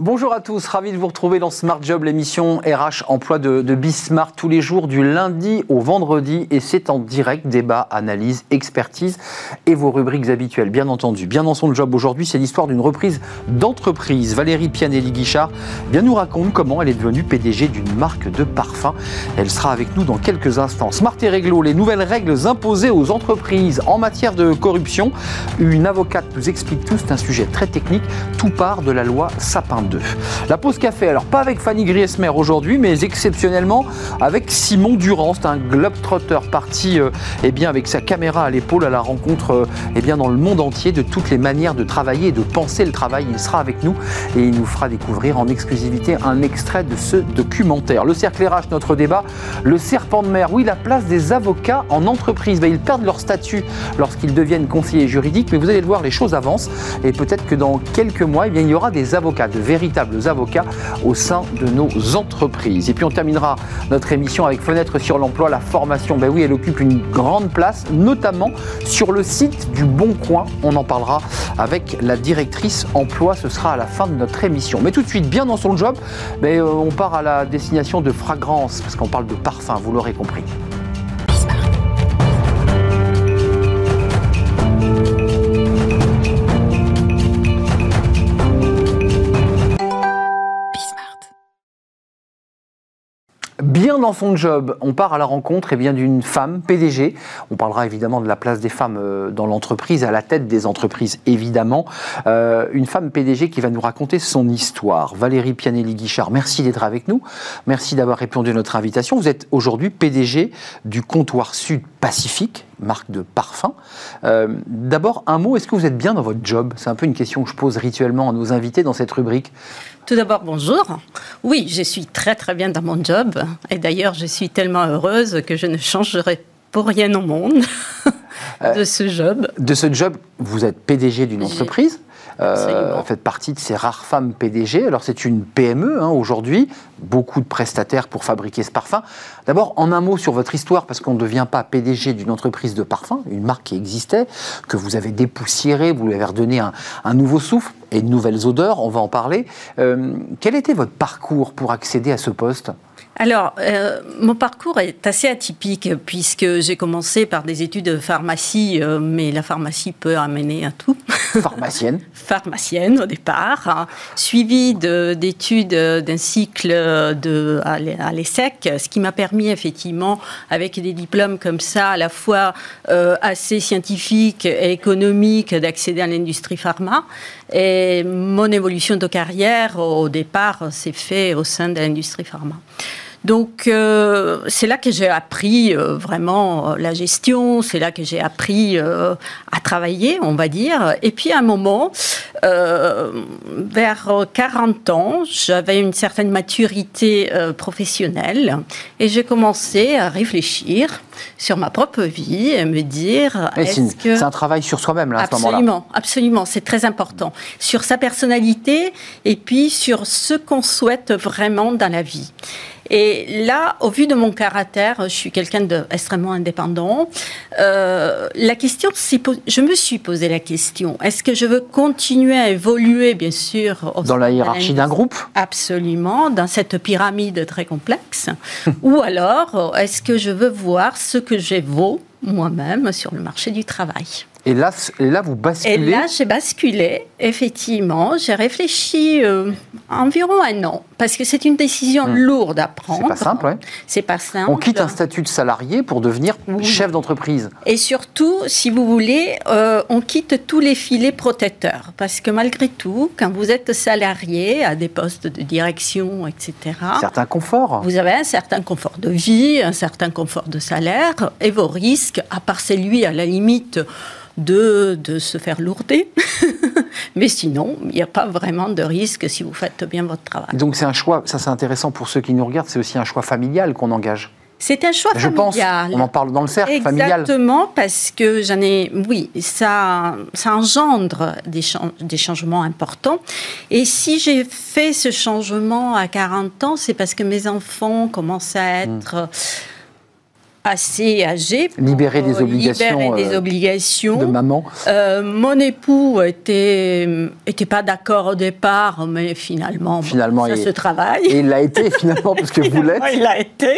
Bonjour à tous, ravi de vous retrouver dans Smart Job, l'émission RH emploi de, de Bismart tous les jours du lundi au vendredi et c'est en direct, débat, analyse, expertise et vos rubriques habituelles, bien entendu. Bien dans son job aujourd'hui, c'est l'histoire d'une reprise d'entreprise. Valérie Pianelli-Guichard bien nous raconte comment elle est devenue PDG d'une marque de parfum. Elle sera avec nous dans quelques instants. Smart et Réglo, les nouvelles règles imposées aux entreprises en matière de corruption. Une avocate nous explique tout, c'est un sujet très technique. Tout part de la loi Sapin la pause café, alors pas avec Fanny Griesmer aujourd'hui, mais exceptionnellement avec Simon Durand. C'est un globetrotter parti euh, eh bien, avec sa caméra à l'épaule à la rencontre euh, eh bien, dans le monde entier de toutes les manières de travailler et de penser le travail. Il sera avec nous et il nous fera découvrir en exclusivité un extrait de ce documentaire. Le cercle RH, notre débat, le serpent de mer. Oui, la place des avocats en entreprise. Ben, ils perdent leur statut lorsqu'ils deviennent conseillers juridiques, mais vous allez le voir, les choses avancent et peut-être que dans quelques mois, eh bien, il y aura des avocats de véritables avocats au sein de nos entreprises. Et puis on terminera notre émission avec Fenêtre sur l'emploi, la formation. Ben oui, elle occupe une grande place, notamment sur le site du Bon Coin. On en parlera avec la directrice emploi. Ce sera à la fin de notre émission. Mais tout de suite, bien dans son job, ben, euh, on part à la destination de fragrance, parce qu'on parle de parfum, vous l'aurez compris. Bien dans son job, on part à la rencontre eh d'une femme PDG. On parlera évidemment de la place des femmes euh, dans l'entreprise, à la tête des entreprises évidemment. Euh, une femme PDG qui va nous raconter son histoire. Valérie Pianelli-Guichard, merci d'être avec nous. Merci d'avoir répondu à notre invitation. Vous êtes aujourd'hui PDG du comptoir Sud Pacifique, marque de parfum. Euh, d'abord, un mot, est-ce que vous êtes bien dans votre job? C'est un peu une question que je pose rituellement à nos invités dans cette rubrique. Tout d'abord, bonjour. Oui, je suis très très bien dans mon job. Et d'ailleurs, je suis tellement heureuse que je ne changerai pour rien au monde de ce job. De ce job, vous êtes PDG d'une entreprise euh, faites partie de ces rares femmes PDG. Alors c'est une PME hein, aujourd'hui, beaucoup de prestataires pour fabriquer ce parfum. D'abord, en un mot sur votre histoire, parce qu'on ne devient pas PDG d'une entreprise de parfum, une marque qui existait, que vous avez dépoussiérée, vous lui avez redonné un, nouveau souffle et de nouvelles odeurs, on va en parler. Euh, quel était votre parcours pour accéder à ce poste? Alors, euh, mon parcours est assez atypique puisque j'ai commencé par des études de pharmacie, euh, mais la pharmacie peut amener à tout. Pharmacienne Pharmacienne au départ, hein. suivi d'études d'un cycle de, à l'ESSEC, ce qui m'a permis effectivement, avec des diplômes comme ça, à la fois euh, assez scientifiques et économiques, d'accéder à l'industrie pharma. Et mon évolution de carrière, au départ, s'est fait au sein de l'industrie pharma. Donc euh, c'est là que j'ai appris euh, vraiment euh, la gestion, c'est là que j'ai appris à travailler, on va dire. Et puis à un moment, vers 40 ans, j'avais une certaine maturité professionnelle et j'ai commencé à réfléchir sur ma propre vie et me dire c'est un travail sur soi-même là à ce moment-là. Absolument absolument c'est très important. Sur sa personnalité et puis sur ce qu'on souhaite vraiment dans la vie et là, au vu de mon caractère, je suis quelqu'un d'extrêmement indépendant. Euh, la question, je me suis posé la question est-ce que je veux continuer à évoluer, bien sûr, dans la hiérarchie d'un groupe? Absolument, dans cette pyramide très complexe. ou alors, est-ce que je veux voir ce que j'ai vaut moi-même sur le marché du travail? Et là, là, vous basculez? Et là, j'ai basculé, effectivement. J'ai réfléchi euh, environ un an, parce que c'est une décision hmm. lourde à prendre. C'est pas simple, oui. C'est pas simple. On quitte un statut de salarié pour devenir chef d'entreprise. Et surtout, si vous voulez, euh, on quitte tous les filets protecteurs. Parce que malgré tout, quand vous êtes salarié à des postes de direction, etc. Certain confort. Vous avez un certain confort de vie, un certain confort de salaire, et vos risques, à part celui à la limite de, de se faire lourder. Mais sinon, il n'y a pas vraiment de risque si vous faites bien votre travail. Donc c'est un choix, ça c'est intéressant pour ceux qui nous regardent, c'est aussi un choix familial qu'on engage. C'est un choix Je familial. Pense, on en parle dans le cercle familial. Exactement, parce que j'en ai. Oui, ça, ça engendre des, des changements importants. Et si j'ai fait ce changement à 40 ans, c'est parce que mes enfants commencent à être. Assez âgé. libérer des obligations. Libérer des obligations. De maman. mon époux était, était pas d'accord au départ, mais finalement, finalement ça se travaille. Et il l'a été finalement, parce que vous l'êtes. il l'a été.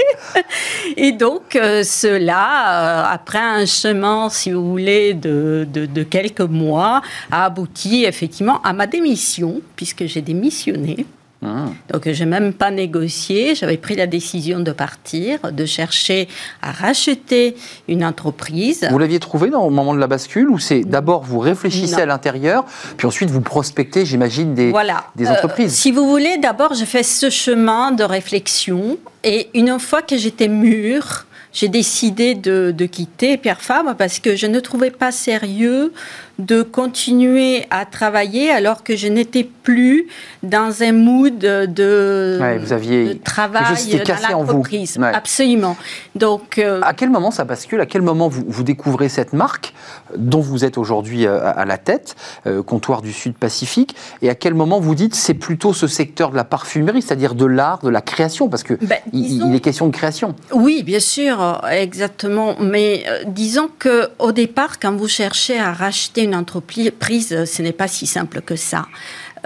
Et donc, cela, après un chemin, si vous voulez, de, de, de quelques mois, a abouti effectivement à ma démission, puisque j'ai démissionné. Ah. Donc, je n'ai même pas négocié. J'avais pris la décision de partir, de chercher à racheter une entreprise. Vous l'aviez trouvé le moment de la bascule ou c'est d'abord vous réfléchissez à l'intérieur, puis ensuite vous prospectez, j'imagine, des, des euh, entreprises? Si vous voulez, d'abord, j'ai fait ce chemin de réflexion. Et une fois que j'étais mûre, j'ai décidé de, de, quitter Pierre Fabre parce que je ne trouvais pas sérieux de continuer à travailler alors que je n'étais plus dans un mood de, vous aviez, travail dans l'entreprise. Absolument. Donc, euh, à quel moment ça bascule? À quel moment vous, vous découvrez cette marque dont vous êtes aujourd'hui euh, à, la tête, euh, comptoir du Sud Pacifique? Et à quel moment vous dites c'est plutôt ce secteur de la parfumerie, c'est-à-dire de l'art, de la création? Parce que ben, il, est question de création. Oui, bien sûr, exactement. Mais disons que au départ, quand vous cherchez à racheter une entreprise, ce n'est pas si simple que ça.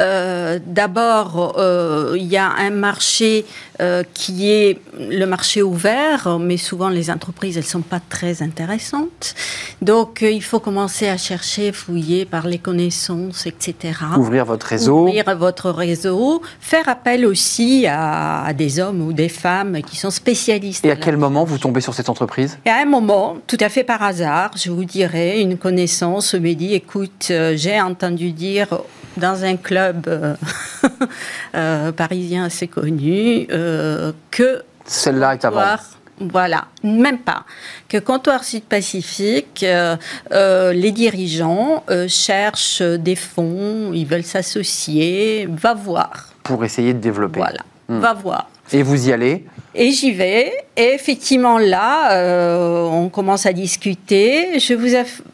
Euh, d'abord, euh, il y a un marché euh, qui est le marché ouvert, mais souvent les entreprises, elles ne sont pas très intéressantes. Donc, il faut commencer à chercher, fouiller par les connaissances, etc. Ouvrir votre réseau. Ouvrir votre réseau. Faire appel aussi à, des hommes ou des femmes qui sont spécialistes. Et à quel moment vous tombez sur cette entreprise? Et à un moment, tout à fait par hasard, je vous dirais, une connaissance me dit, écoute, j'ai entendu dire dans un club euh, euh, parisien assez connu euh, que celle-là est à Voilà, même pas. Que Comptoir Sud-Pacifique, les dirigeants cherchent des fonds, ils veulent s'associer, va voir. Pour essayer de développer. Voilà, hmm. va voir. Et vous y allez et j'y vais. Et effectivement, là, euh, on commence à discuter. Je vous,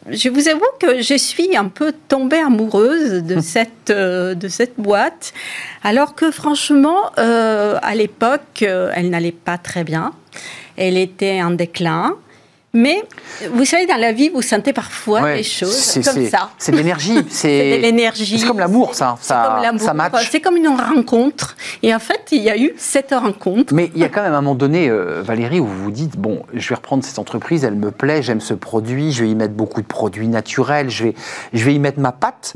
je vous avoue que je suis un peu tombée amoureuse de cette, euh, de cette boîte. Alors que franchement, euh, à l'époque, elle n'allait pas très bien. Elle était en déclin. Mais vous savez, dans la vie, vous sentez parfois les choses comme ça. C'est de l'énergie. C'est de l'énergie. C'est comme l'amour, ça. Ça, ça match. C'est comme une rencontre. Et en fait, il y a eu cette rencontre. Mais il y a quand même un moment donné, euh, Valérie, où vous vous dites bon, je vais reprendre cette entreprise, elle me plaît, j'aime ce produit, je vais y mettre beaucoup de produits naturels, je vais, je vais y mettre ma patte.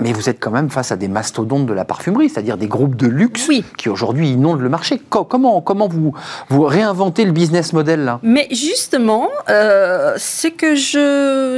Mais vous êtes quand même face à des mastodontes de la parfumerie, c'est-à-dire des groupes de luxe qui aujourd'hui inondent le marché. Comment, comment vous, vous réinventez le business model là? Mais justement, euh, ce que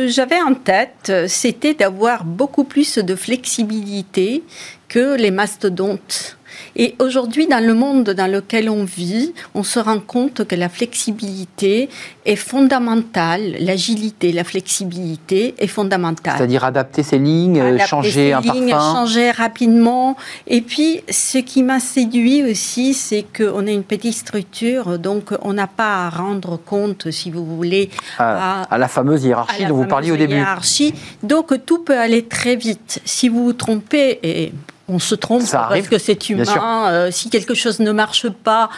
j'avais en tête, c'était d'avoir beaucoup plus de flexibilité que les mastodontes. Et aujourd'hui, dans le monde dans lequel on vit, on se rend compte que la flexibilité est fondamentale, l'agilité, la flexibilité est fondamentale. C'est-à-dire adapter ses lignes, changer un lignes, changer rapidement. Et puis, ce qui m'a séduit aussi, c'est qu'on est une petite structure, donc on n'a pas à rendre compte, si vous voulez, à, la fameuse hiérarchie dont vous parliez au début. Hiérarchie. Donc tout peut aller très vite. Si vous vous trompez, et on se trompe parce que c'est humain. Euh, si quelque chose ne marche pas,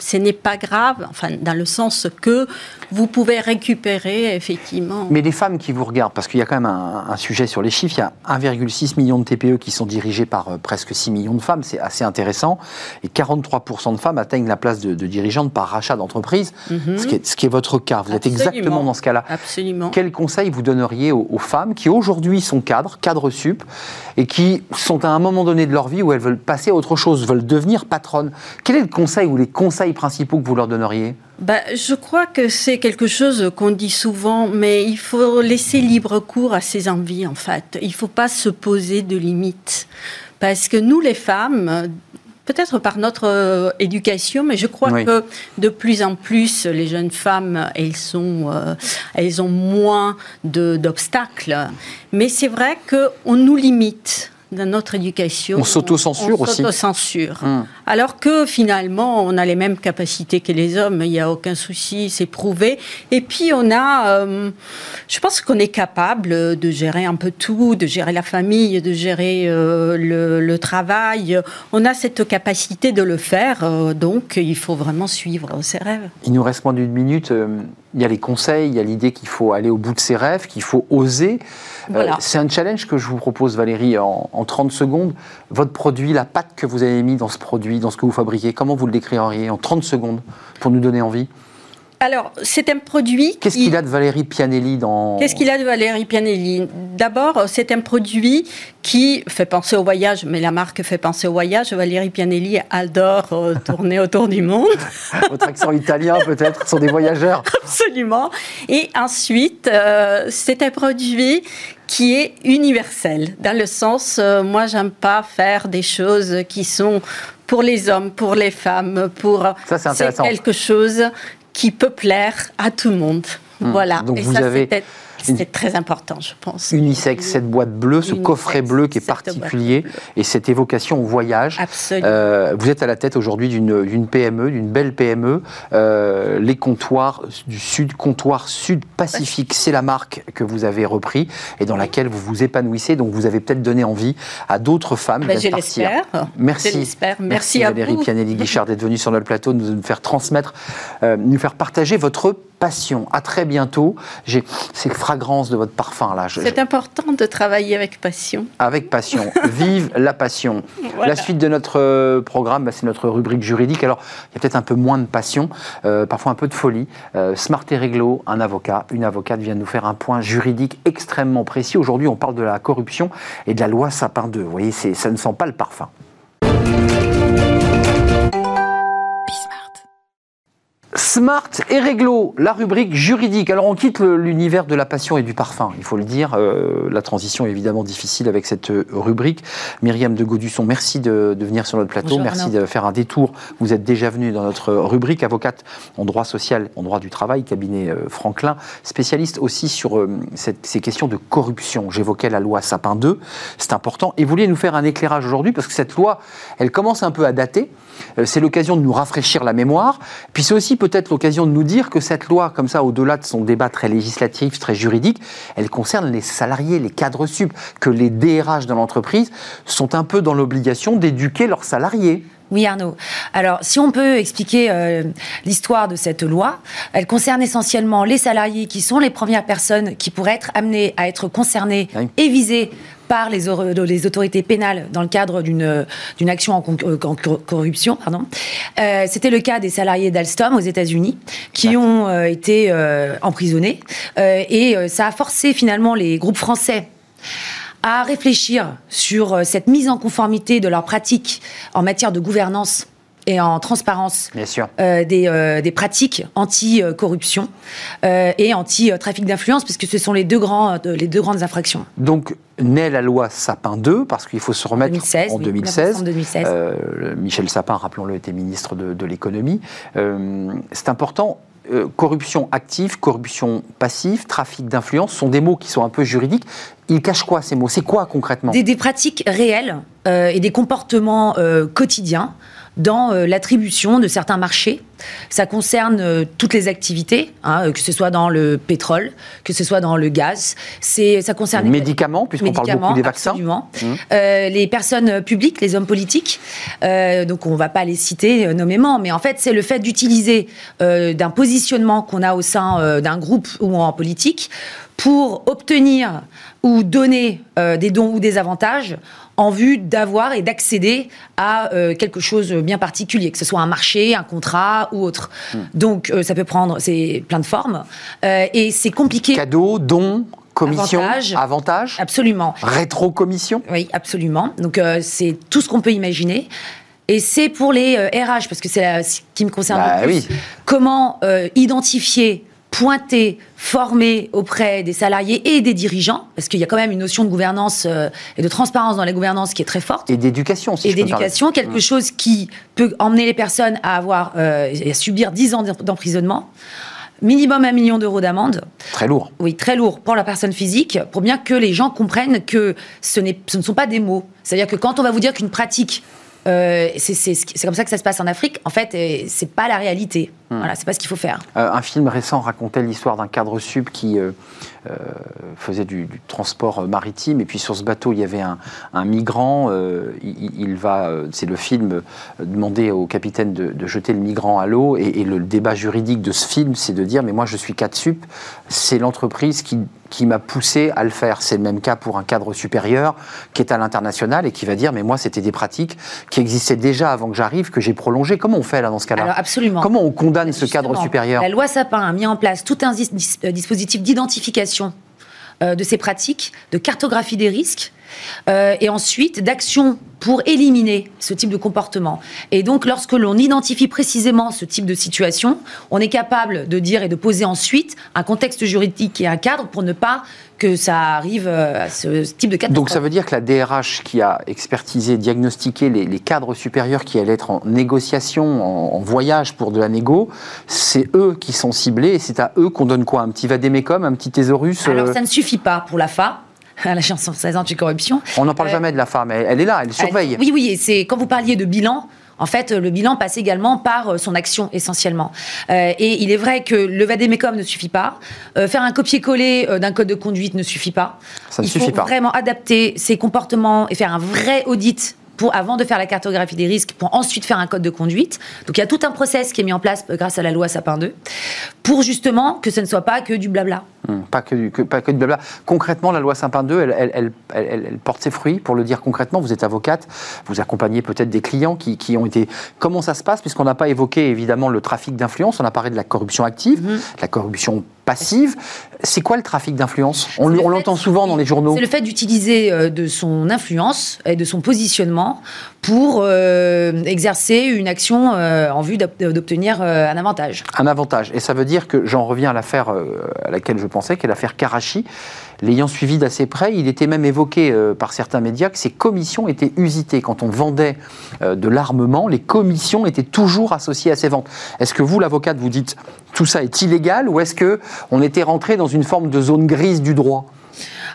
ce n'est pas grave, enfin, dans le sens que vous pouvez récupérer effectivement. Mais les femmes qui vous regardent, parce qu'il y a quand même un, sujet sur les chiffres, il y a 1,6 million de TPE qui sont dirigés par euh, presque 6 millions de femmes, c'est assez intéressant, et 43% de femmes atteignent la place de, dirigeante par rachat d'entreprise, mhm. ce, qui est votre cas. Vous êtes exactement dans ce cas-là. Absolument. Quel conseil vous donneriez aux, aux femmes qui aujourd'hui sont cadres, cadres sup, et qui sont à un moment donné de leur vie où elles veulent passer à autre chose, veulent devenir patronnes? Quel est le conseil ou les conseils principaux que vous leur donneriez bah, je crois que c'est quelque chose qu'on dit souvent, mais il faut laisser libre cours à ses envies, en fait. Il ne faut pas se poser de limites. Parce que nous, les femmes, peut-être par notre euh, éducation, mais je crois que de plus en plus, les jeunes femmes, elles, sont, euh, elles ont moins d'obstacles. Mais c'est vrai qu'on nous limite dans notre éducation. On s'auto-censure aussi. On s'auto-censure. Hum. Alors que finalement, on a les mêmes capacités que les hommes, il n'y a aucun souci, c'est prouvé. Et puis, on a, euh, je pense qu'on est capable de gérer un peu tout, de gérer la famille, de gérer euh, le, travail. On a cette capacité de le faire, euh, donc il faut vraiment suivre ses rêves. Il nous reste moins d'une minute il y a les conseils, il y a l'idée qu'il faut aller au bout de ses rêves, qu'il faut oser. Euh, c'est un challenge que je vous propose, Valérie, en, 30 secondes. Votre produit, la pâte que vous avez mis dans ce produit, dans ce que vous fabriquez, comment vous le décririez en 30 secondes pour nous donner envie? Alors, c'est un produit. Qu'est-ce qu'il a de Valérie Pianelli dans. Qu'est-ce qu'il a de Valérie Pianelli? D'abord, c'est un produit qui fait penser au voyage, mais la marque fait penser au voyage. Valérie Pianelli adore euh, tourner autour du monde. Votre accent italien, peut-être, sont des voyageurs. Absolument. Et ensuite, euh, c'est un produit qui est universel, dans le sens, euh, moi, j'aime pas faire des choses qui sont pour les hommes, pour les femmes, pour. Ça, c'est intéressant. quelque chose qui peut plaire à tout le monde. Hmm. Voilà. Donc vous avez c'est très important, je pense. Unisex, cette boîte bleue, ce coffret bleu qui est particulier, et cette évocation au voyage. Absolument. Euh, vous êtes à la tête aujourd'hui d'une PME, d'une belle PME. Euh, les comptoirs du Sud, comptoir Sud-Pacifique, c'est la marque que vous avez repris et dans laquelle vous vous épanouissez. Donc vous avez peut-être donné envie à d'autres femmes ben, d'être partir. Merci. Merci, Merci à Valérie Pianelli-Guichard d'être venue sur notre plateau, de nous faire transmettre, euh, nous faire partager votre passion. À très bientôt. J'ai ces fragrances de votre parfum là. C'est important de travailler avec passion. Avec passion. Vive la passion. La suite de notre euh, programme, bah, c'est notre rubrique juridique. Alors, il y a peut-être un peu moins de passion, euh, parfois un peu de folie. Euh, Smart et Réglo, un avocat, une avocate vient nous faire un point juridique extrêmement précis. Aujourd'hui, on parle de la corruption et de la loi Sapin 2. Vous voyez, ça ne sent pas le parfum. Smart et réglo, la rubrique juridique. Alors on quitte l'univers de la passion et du parfum, il faut le dire. Euh, la transition est évidemment difficile avec cette euh, rubrique. Myriam de Gaudusson, merci de, venir sur notre plateau. merci de faire un détour. Vous êtes déjà venu dans notre rubrique, avocate en droit social, en droit du travail, cabinet euh, Franklin, spécialiste aussi sur ces questions de corruption. J'évoquais la loi Sapin 2, c'est important. Et vous vouliez nous faire un éclairage aujourd'hui parce que cette loi, elle commence un peu à dater. c'est l'occasion de nous rafraîchir la mémoire. Puis c'est aussi peut-être l'occasion de nous dire que cette loi, comme ça, au-delà de son débat très législatif, très juridique, elle concerne les salariés, les cadres sup, que les DRH de l'entreprise sont un peu dans l'obligation d'éduquer leurs salariés. Oui, Arnaud. Alors, si on peut expliquer euh, l'histoire de cette loi, elle concerne essentiellement les salariés qui sont les premières personnes qui pourraient être amenées à être concernées et visées par les, les, autorités pénales dans le cadre d'une action en, euh, corruption. Pardon. Euh, C'était le cas des salariés d'Alstom aux États-Unis qui ont euh, été emprisonnés. et ça a forcé finalement les groupes français à réfléchir sur cette mise en conformité de leurs pratiques en matière de gouvernance et en transparence euh, des, euh, des, pratiques anti-corruption euh, et anti-trafic d'influence, puisque ce sont les deux, grands, les deux grandes infractions. Donc, naît la loi Sapin 2, parce qu'il faut se remettre en 2016. 2016. Michel Sapin, rappelons-le, était ministre de, de l'économie. C'est important. Corruption active, corruption passive, trafic d'influence sont des mots qui sont un peu juridiques. Ils cachent quoi ces mots? C'est quoi concrètement? Des, des, pratiques réelles et des comportements quotidiens dans euh, l'attribution de certains marchés. Ça concerne euh, toutes les activités, hein, euh, que ce soit dans le pétrole, que ce soit dans le gaz. C'est, ça concerne les médicaments, puisqu'on parle beaucoup des vaccins. Absolument. Mmh. les personnes publiques, les hommes politiques. donc on ne va pas les citer nommément, mais en fait c'est le fait d'utiliser d'un positionnement qu'on a au sein d'un groupe ou en politique pour obtenir ou donner des dons ou des avantages en vue d'avoir et d'accéder à euh, quelque chose bien particulier, que ce soit un marché, un contrat ou autre. Hmm. Donc euh, ça peut prendre plein de formes euh, et c'est compliqué. Cadeau, don, commission, avantage, absolument. Rétro-commission, oui, absolument. Donc c'est tout ce qu'on peut imaginer. Et c'est pour les RH, parce que c'est ce qui me concerne bah le plus. Comment identifier pointer, former auprès des salariés et des dirigeants, parce qu'il y a quand même une notion de gouvernance euh, et de transparence dans la gouvernance qui est très forte. Et d'éducation, si Et d'éducation, quelque mmh. chose qui peut emmener les personnes à avoir, euh, à subir 10 ans d'emprisonnement. minimum un million d'euros d'amende. Très lourd. Oui, très lourd pour la personne physique, pour bien que les gens comprennent que ce, ce ne sont pas des mots. C'est-à-dire que quand on va vous dire qu'une pratique euh, c'est comme ça que ça se passe en Afrique. En fait, c'est pas la réalité. Hmm. Voilà, c'est pas ce qu'il faut faire. Euh, un film récent racontait l'histoire d'un cadre sub qui faisait du, transport maritime et puis sur ce bateau il y avait un, migrant. Il, va, c'est le film, demander au capitaine de, jeter le migrant à l'eau et, et, le débat juridique de ce film, c'est de dire mais moi je suis cadre sup, c'est l'entreprise qui qui m'a poussé à le faire. C'est le même cas pour un cadre supérieur qui est à l'international et qui va dire mais moi c'était des pratiques qui existaient déjà avant que j'arrive que j'ai prolongé. Comment on fait là dans ce cas-là? Absolument. Comment on condamne ce cadre supérieur. La loi Sapin a mis en place tout un euh, dispositif d'identification euh, de ces pratiques, de cartographie des risques euh, et ensuite d'action pour éliminer ce type de comportement. Et donc, lorsque l'on identifie précisément ce type de situation, on est capable de dire et de poser ensuite un contexte juridique et un cadre pour ne pas que ça arrive euh, à ce type de catastrophe. Donc ça veut dire que la DRH qui a expertisé, diagnostiqué les, cadres supérieurs qui allaient être en négociation, en, voyage pour de la négo, c'est eux qui sont ciblés et c'est à eux qu'on donne quoi? Un petit vadémécum, un petit thésaurus Alors euh ça ne suffit pas pour la FA à la chanson 16 ans corruption. On n'en parle euh, jamais de la femme, elle, elle est là, elle surveille. oui, oui, et c'est quand vous parliez de bilan, en fait, le bilan passe également par euh, son action essentiellement. Euh, et il est vrai que le vadémécum ne suffit pas. faire un copier-coller d'un code de conduite ne suffit pas. Ça ne il suffit faut vraiment adapter ses comportements et faire un vrai audit avant de faire la cartographie des risques, pour ensuite faire un code de conduite. Donc il y a tout un process qui est mis en place euh, grâce à la loi Sapin 2, pour justement que ce ne soit pas que du blabla. Hum, pas, que du, pas que du blabla. Concrètement, la loi Sapin 2, elle, elle, elle, porte ses fruits. Pour le dire concrètement, vous êtes avocate, vous accompagnez peut-être des clients qui, qui, ont été. Comment ça se passe? Puisqu'on n'a pas évoqué évidemment le trafic d'influence, on a parlé de la corruption active, mhm. la corruption passive. C'est quoi le trafic d'influence? On, l'entend souvent dans les journaux. C'est le fait d'utiliser euh, de son influence et de son positionnement pour euh, exercer une action euh, en vue d'obtenir un avantage. Un avantage. Et ça veut dire que j'en reviens à l'affaire à laquelle je pensais, qui est l'affaire Karachi. L'ayant suivi d'assez près, il était même évoqué par certains médias que ces commissions étaient usitées. Quand on vendait de l'armement, les commissions étaient toujours associées à ces ventes. Est-ce que vous, l'avocate, vous dites tout ça est illégal ou est-ce que on était rentré dans une forme de zone grise du droit?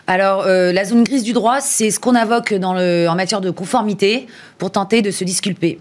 Alors, euh, la zone grise du droit, c'est ce qu'on invoque en matière de conformité pour tenter de se disculper.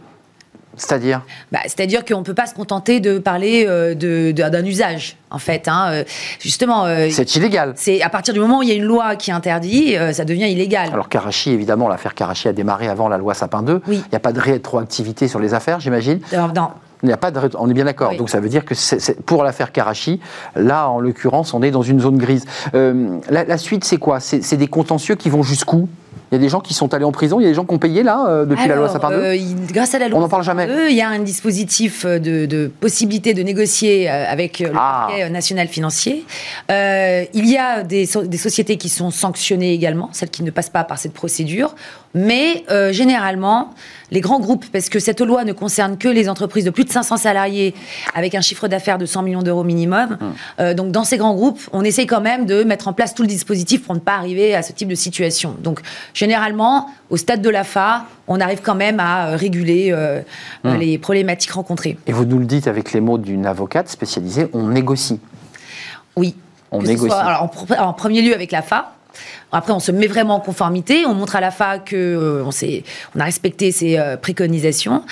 C'est-à-dire bah, C'est-à-dire qu'on ne peut pas se contenter de parler euh, d'un usage, en fait. Hein. Euh, justement. c'est illégal. C'est à partir du moment où il y a une loi qui interdit, ça devient illégal. Alors Karachi, évidemment, l'affaire Karachi a démarré avant la loi Sapin 2. Il n'y a pas de rétroactivité sur les affaires, j'imagine. Non. Il n'y a pas de, on est bien d'accord. Donc ça veut dire que pour l'affaire Karachi, là en l'occurrence, on est dans une zone grise. Euh, la, suite, c'est quoi? C'est, des contentieux qui vont jusqu'où? Il y a des gens qui sont allés en prison, il y a des gens qui ont payé là euh, depuis la loi Sapin 2 euh, Grâce à la loi On n'en parle jamais. il y a un dispositif de, possibilité de négocier avec le ah. parquet national financier. il y a des, des, sociétés qui sont sanctionnées également, celles qui ne passent pas par cette procédure. Mais généralement, les grands groupes, parce que cette loi ne concerne que les entreprises de plus de 500 salariés avec un chiffre d'affaires de 100 millions d'euros minimum. Hum. Euh, donc dans ces grands groupes, on essaie quand même de mettre en place tout le dispositif pour ne pas arriver à ce type de situation. Donc généralement, au stade de la FA, on arrive quand même à euh, réguler euh, hum. les problématiques rencontrées. Et vous nous le dites avec les mots d'une avocate spécialisée, on négocie. Oui. On négocie. alors, en, premier lieu avec la FA, après, on se met vraiment en conformité, on montre à la FA qu'on euh, on a respecté ses euh, préconisations.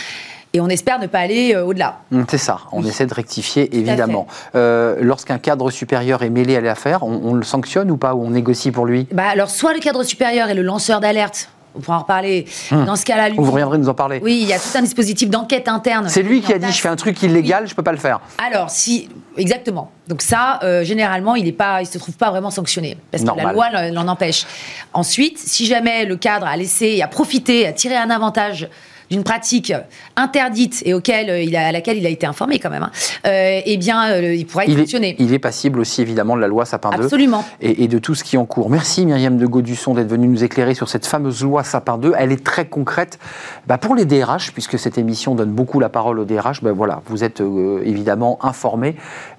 Et on espère ne pas aller euh, au-delà. Hum, c'est ça, on essaie de rectifier évidemment. Lorsqu'un cadre supérieur est mêlé à l'affaire, on, on, le sanctionne ou pas, ou on négocie pour lui? Bah Alors, soit le cadre supérieur est le lanceur d'alerte, on pourra en reparler. Hum. Dans ce cas-là, lui. Vous reviendrez nous en parler. Oui, il y a tout un dispositif d'enquête interne. C'est lui qui a dit je fais un truc illégal, je je peux pas le faire. Alors, si. Exactement. Donc, ça, euh, généralement, il ne se trouve pas vraiment sanctionné. Parce que la loi l'en empêche. Ensuite, si jamais le cadre a laissé, a profité, a tiré un avantage d'une pratique interdite et auquel euh, il a, à laquelle il a été informé quand même, hein, euh, eh bien, euh, il pourrait être sanctionné. il est passible aussi évidemment de la loi Sapin 2 Absolument. Et, de tout ce qui est en cours. Merci Myriam de Gaudusson d'être venue nous éclairer sur cette fameuse loi Sapin 2. Elle est très concrète bah, pour les DRH, puisque cette émission donne beaucoup la parole aux DRH. Ben voilà, vous êtes évidemment informés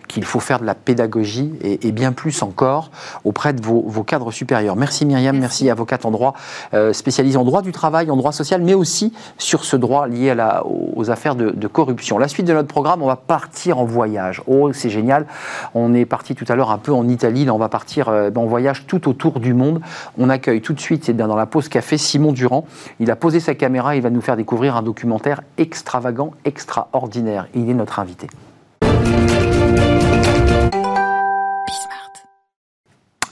qu'il faut faire de la pédagogie et, bien plus encore auprès de vos, cadres supérieurs. Merci Myriam, merci, avocate en droit, euh, spécialisée en droit du travail, en droit social, mais aussi sur ce droit lié à la, aux affaires de, corruption. La suite de notre programme, on va partir en voyage. Oh, c'est génial. On est parti tout à l'heure un peu en Italie, là on va partir euh, en voyage tout autour du monde. On accueille tout de suite, c'est dans la pause café, Simon Durand. Il a posé sa caméra, il va nous faire découvrir un documentaire extravagant, extraordinaire. Il est notre invité.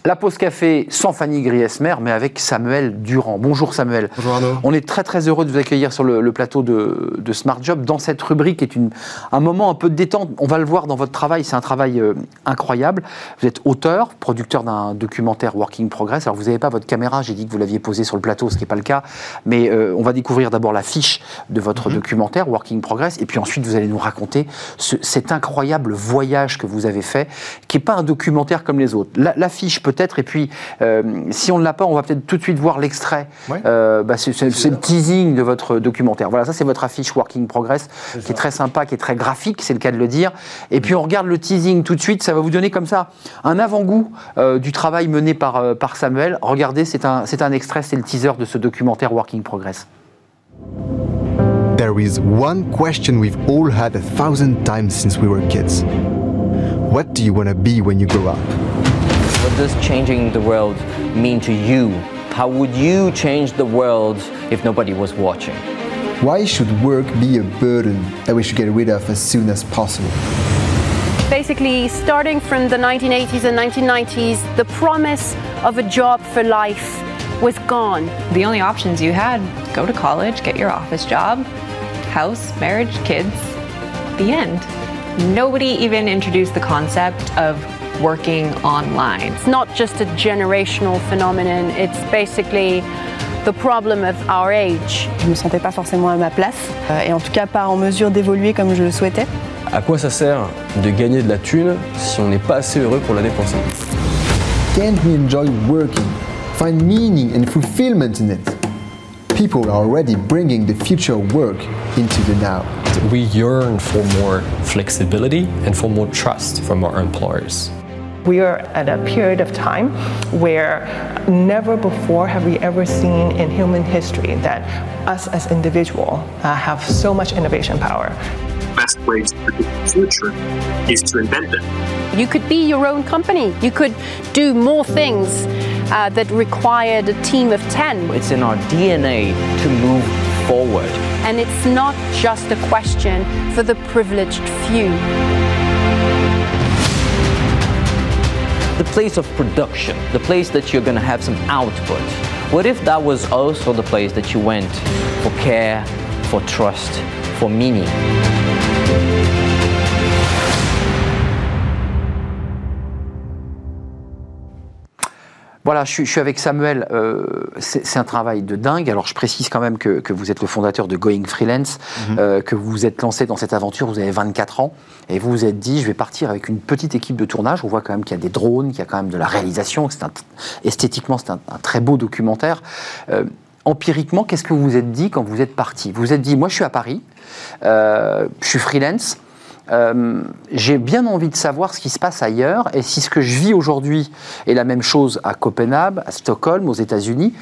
La pause café sans Fanny Griesmer, mais avec Samuel Durand. Bonjour Samuel. Bonjour Arnaud. On est très très heureux de vous accueillir sur le, plateau de, Smart Job dans cette rubrique qui est une, un moment un peu de détente. On va le voir dans votre travail, c'est un travail euh, incroyable. Vous êtes auteur, producteur d'un documentaire Working Progress. Alors vous n'avez pas votre caméra, j'ai dit que vous l'aviez posé sur le plateau, ce qui n'est pas le cas. Mais euh, on va découvrir d'abord la fiche de votre mhm. documentaire Working Progress. Et puis ensuite vous allez nous raconter cet incroyable voyage que vous avez fait, qui n'est pas un documentaire comme les autres. La, fiche peut peut-être. Et puis, euh, si on ne l'a pas, on va peut-être tout de suite voir l'extrait. Euh, bah, c'est le teasing de votre documentaire. Voilà, ça c'est votre affiche Working Progress, qui est très sympa, qui est très graphique, c'est le cas de le dire. Et puis on regarde le teasing tout de suite, ça va vous donner comme ça un avant-goût euh, du travail mené par, par Samuel. Regardez, c'est un, un extrait, c'est le teaser de ce documentaire Working Progress. There is one question we've all had a thousand times since we were kids. What do you want to be when you grow up? What does changing the world mean to you? How would you change the world if nobody was watching? Why should work be a burden that we should get rid of as soon as possible? Basically, starting from the 1980s and 1990s, the promise of a job for life was gone. The only options you had go to college, get your office job, house, marriage, kids, the end. Nobody even introduced the concept of working online. It's not just a generational phenomenon, it's basically the problem of our age. Je me sentais pas forcément à ma place euh, et en tout cas pas en mesure d'évoluer comme je le souhaitais. À quoi ça sert de gagner de la thune si on n'est pas assez heureux pour la dépenser Can't we enjoy working, find meaning and fulfillment in it? People are already bringing the future of work into the now. We yearn for more flexibility and for more trust from our employers. We are at a period of time where never before have we ever seen in human history that us as individuals uh, have so much innovation power. Best way to predict the future is to invent it. You could be your own company. You could do more things uh, that required a team of 10. It's in our DNA to move forward. And it's not just a question for the privileged few. The place of production, the place that you're going to have some output. What if that was also the place that you went for care, for trust, for meaning? Voilà, je suis, avec Samuel. Euh, c'est un travail de dingue. Alors, je précise quand même que, vous êtes le fondateur de Going Freelance, mhm. euh, que vous vous êtes lancé dans cette aventure. Vous avez 24 ans et vous vous êtes dit, je vais partir avec une petite équipe de tournage. On voit quand même qu'il y a des drones, qu'il y a quand même de la réalisation. C'est esthétiquement, c'est un, très beau documentaire. Euh, empiriquement, qu'est-ce que vous vous êtes dit quand vous êtes parti? Vous vous êtes dit, moi, je suis à Paris, je suis freelance. Euh, j'ai bien envie de savoir ce qui se passe ailleurs et si ce que je vis aujourd'hui est la même chose à Copenhague, à Stockholm, aux États-Unis.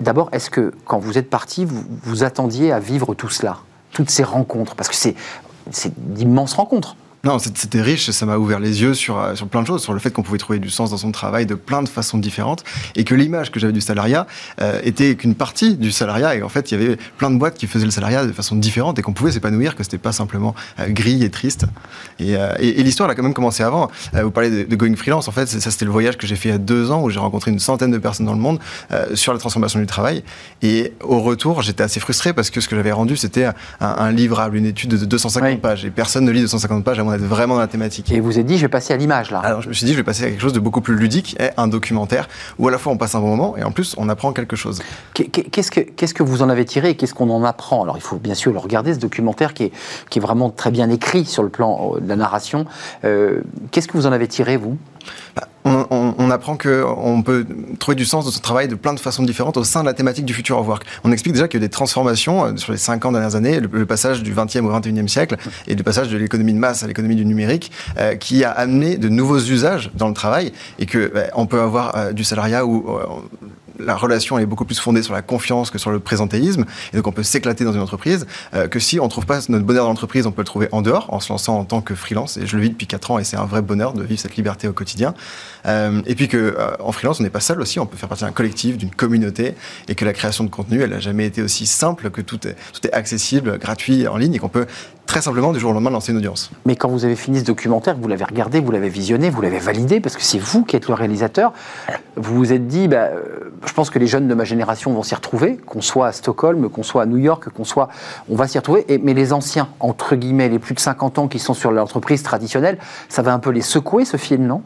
D'abord, est-ce que quand vous êtes parti, vous, vous attendiez à vivre tout cela, toutes ces rencontres? Parce que c'est d'immenses rencontres. Non, c'était riche, ça m'a ouvert les yeux sur, euh, sur plein de choses, sur le fait qu'on pouvait trouver du sens dans son travail de plein de façons différentes, et que l'image que j'avais du salariat euh, était qu'une partie du salariat, et en fait, il y avait plein de boîtes qui faisaient le salariat de façon différente, et qu'on pouvait s'épanouir, que c'était pas simplement euh, gris et triste. Et, et, l'histoire, elle a quand même commencé avant. vous parlez de, Going Freelance, en fait, ça c'était le voyage que j'ai fait il y a deux ans, où j'ai rencontré une centaine de personnes dans le monde sur la transformation du travail, et au retour, j'étais assez frustré, parce que ce que j'avais rendu, c'était un, un, livre, une étude de 250 pages, et personne ne lit 250 pages à on est vraiment dans la thématique. Et vous avez dit, je vais passer à l'image là. Alors je me suis dit, je vais passer à quelque chose de beaucoup plus ludique, un documentaire où à la fois on passe un bon moment et en plus on apprend quelque chose. Qu'est-ce que, qu'est-ce que vous en avez tiré et qu'est-ce qu'on en apprend? Alors il faut bien sûr le regarder, ce documentaire qui est, qui est vraiment très bien écrit sur le plan euh, de la narration. Euh, qu'est-ce que vous en avez tiré, vous? Bah, on, on apprend qu'on peut trouver du sens de son travail de plein de façons différentes au sein de la thématique du future of work. On explique déjà qu'il y a des transformations euh, sur les 50 dernières années, le, passage du 20e au 21e siècle et du passage de l'économie de masse à l'économie du numérique, euh, qui a amené de nouveaux usages dans le travail et que bah, on peut avoir euh, du salariat où la relation est beaucoup plus fondée sur la confiance que sur le présentéisme, et donc on peut s'éclater dans une entreprise, euh, que si on ne trouve pas notre bonheur dans l'entreprise, on peut le trouver en dehors, en se lançant en tant que freelance, et je le vis depuis 4 ans, et c'est un vrai bonheur de vivre cette liberté au quotidien. Euh, et puis que euh, en freelance, on n'est pas seul aussi, on peut faire partie d'un collectif, d'une communauté, et que la création de contenu, elle n'a jamais été aussi simple, que tout est, tout est accessible, gratuit, en ligne, et qu'on peut très simplement du jour au lendemain lancer une audience. Mais quand vous avez fini ce documentaire, vous l'avez regardé, vous l'avez visionné, vous l'avez validé, parce que c'est vous qui êtes le réalisateur, vous vous êtes dit, bah, je pense que les jeunes de ma génération vont s'y retrouver, qu'on soit à Stockholm, qu'on soit à New York, qu'on soit, on va s'y retrouver. Et, mais les anciens, entre guillemets, les plus de 50 ans qui sont sur l'entreprise traditionnelle, ça va un peu les secouer ce film, non?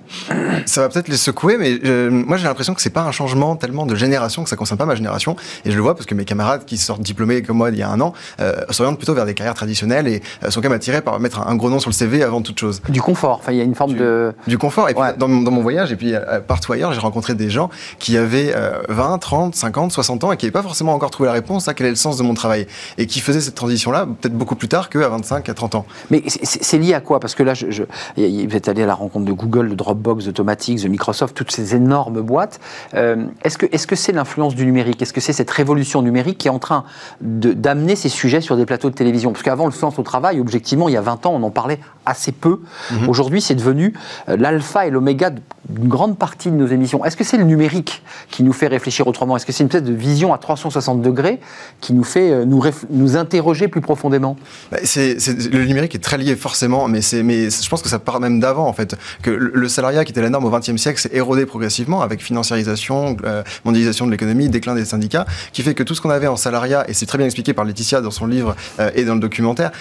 Ça va peut-être les secouer, mais euh, moi j'ai l'impression que c'est pas un changement tellement de génération que ça concerne pas ma génération. Et je le vois parce que mes camarades qui sortent diplômés comme moi il y a un an euh, s'orientent plutôt vers des carrières traditionnelles et euh, sont quand même attirés par mettre un, gros nom sur le CV avant toute chose. Du confort. Enfin, il y a une forme de du confort. Et puis dans, mon voyage et puis partout ailleurs, j'ai rencontré des gens qui avaient 20, 30, 50, 60 ans et qui n'avaient pas forcément encore trouvé la réponse à quel est le sens de mon travail et qui faisaient cette transition-là peut-être beaucoup plus tard qu'à 25, à 30 ans. Mais c'est lié à quoi? Parce que là, je, je, vous êtes allé à la rencontre de Google, de Dropbox, de Automatics, de Microsoft, toutes ces énormes boîtes. Euh, est-ce que est-ce que c'est l'influence du numérique? Est-ce que c'est cette révolution numérique qui est en train d'amener ces sujets sur des plateaux de télévision? Parce qu'avant, le sens au travail, objectivement, il y a 20 ans, on en parlait assez peu. Mhm. Aujourd'hui, c'est devenu euh, l'alpha et l'oméga d'une grande partie de nos émissions. Est-ce que c'est le numérique qui nous fait réfléchir autrement? Est-ce que c'est une espèce de vision à 360 degrés qui nous fait euh, nous, nous interroger plus profondément? Bah, c'est, Le numérique est très lié forcément, mais, mais je pense que ça part même d'avant en fait. Que le, salariat qui était la norme au XXe siècle s'est érodé progressivement avec financiarisation, euh, mondialisation de l'économie, déclin des syndicats, qui fait que tout ce qu'on avait en salariat, et c'est très bien expliqué par Laetitia dans son livre et dans le documentaire,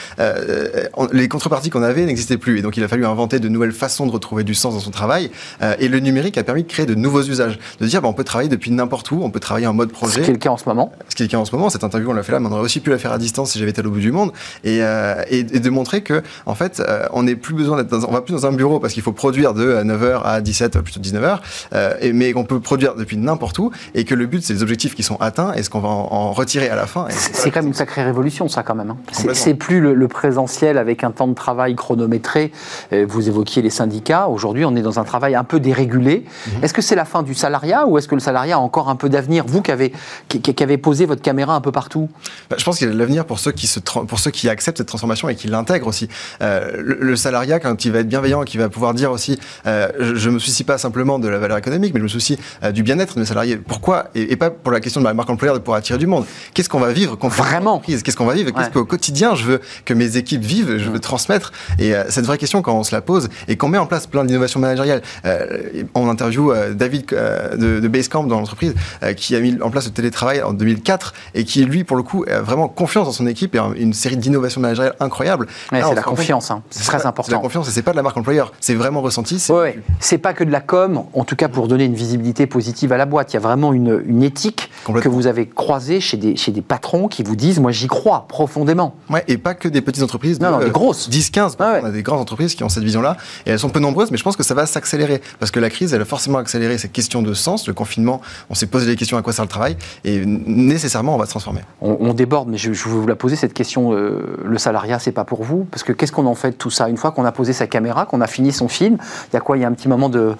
les contreparties qu'on avait n'existait plus. Et donc, il a fallu inventer de nouvelles façons de retrouver du sens dans son travail. Euh, et le numérique a permis de créer de nouveaux usages. De dire, bah, on peut travailler depuis n'importe où, on peut travailler en mode projet. Ce qui est le cas en ce moment. Ce qui est le cas en ce moment. Cette interview, on l'a fait là, mais on aurait aussi pu la faire à distance si j'avais été à l'autre bout du monde. Et, euh, et, de montrer que, en fait, euh, on n'est plus besoin d'être dans, on va plus dans un bureau parce qu'il faut produire de 9h à 17, plutôt 19h, et, mais qu'on peut produire depuis n'importe où et que le but, c'est les objectifs qui sont atteints et ce qu'on va en, retirer à la fin. C'est quand même une sacrée révolution, ça, quand même. Hein. C'est plus le, le présentiel avec un temps de travail chronométré euh, vous évoquiez les syndicats. Aujourd'hui, on est dans un travail un peu dérégulé. Mhm. Est-ce que c'est la fin du salariat ou est-ce que le salariat a encore un peu d'avenir Vous qui avez, qui, avez posé votre caméra un peu partout? Bah, Je pense qu'il y a de l'avenir pour, ceux qui pour ceux qui acceptent cette transformation et qui l'intègrent aussi. Euh, le, salariat, quand il va être bienveillant, qui va pouvoir dire aussi euh, je ne me soucie pas simplement de la valeur économique, mais je me soucie du bien-être de mes salariés. Pourquoi? Et, pas pour la question de ma marque employeur de pouvoir attirer du monde. Qu'est-ce qu'on va vivre Vraiment Qu'est-ce qu'on va vivre? Qu'est-ce qu'au quotidien je veux que mes équipes vivent, je veux transmettre Et cette vraie question, quand on se la pose et qu'on met en place plein d'innovations managériales. Euh, on interview euh, David euh, de, de, Basecamp dans l'entreprise qui a mis en place le télétravail en 2004 et qui, lui, pour le coup, a vraiment confiance dans son équipe et une série d'innovations managériales incroyables. c'est la confiance, hein. c'est très important. C'est la confiance et c'est pas de la marque employeur, c'est vraiment ressenti. C'est pas que de la com, en tout cas pour donner une visibilité positive à la boîte. Il y a vraiment une, une éthique que vous avez croisée chez des, chez des patrons qui vous disent, moi j'y crois profondément. Ouais, et pas que des petites entreprises. Non, non, des grosses. 10, 15. On a des grandes entreprises qui ont cette vision-là et elles sont peu nombreuses, mais je pense que ça va s'accélérer. Parce que la crise, elle a forcément accéléré ces questions de sens. Le confinement, on s'est posé des questions à quoi sert le travail. Et nécessairement, on va se transformer. On, déborde, mais je, je, vous la poser cette question. Euh, le salariat, c'est pas pour vous? Parce que qu'est-ce qu'on en fait de tout ça? Une fois qu'on a posé sa caméra, qu'on a fini son film, il y a quoi? Il y a un petit moment de.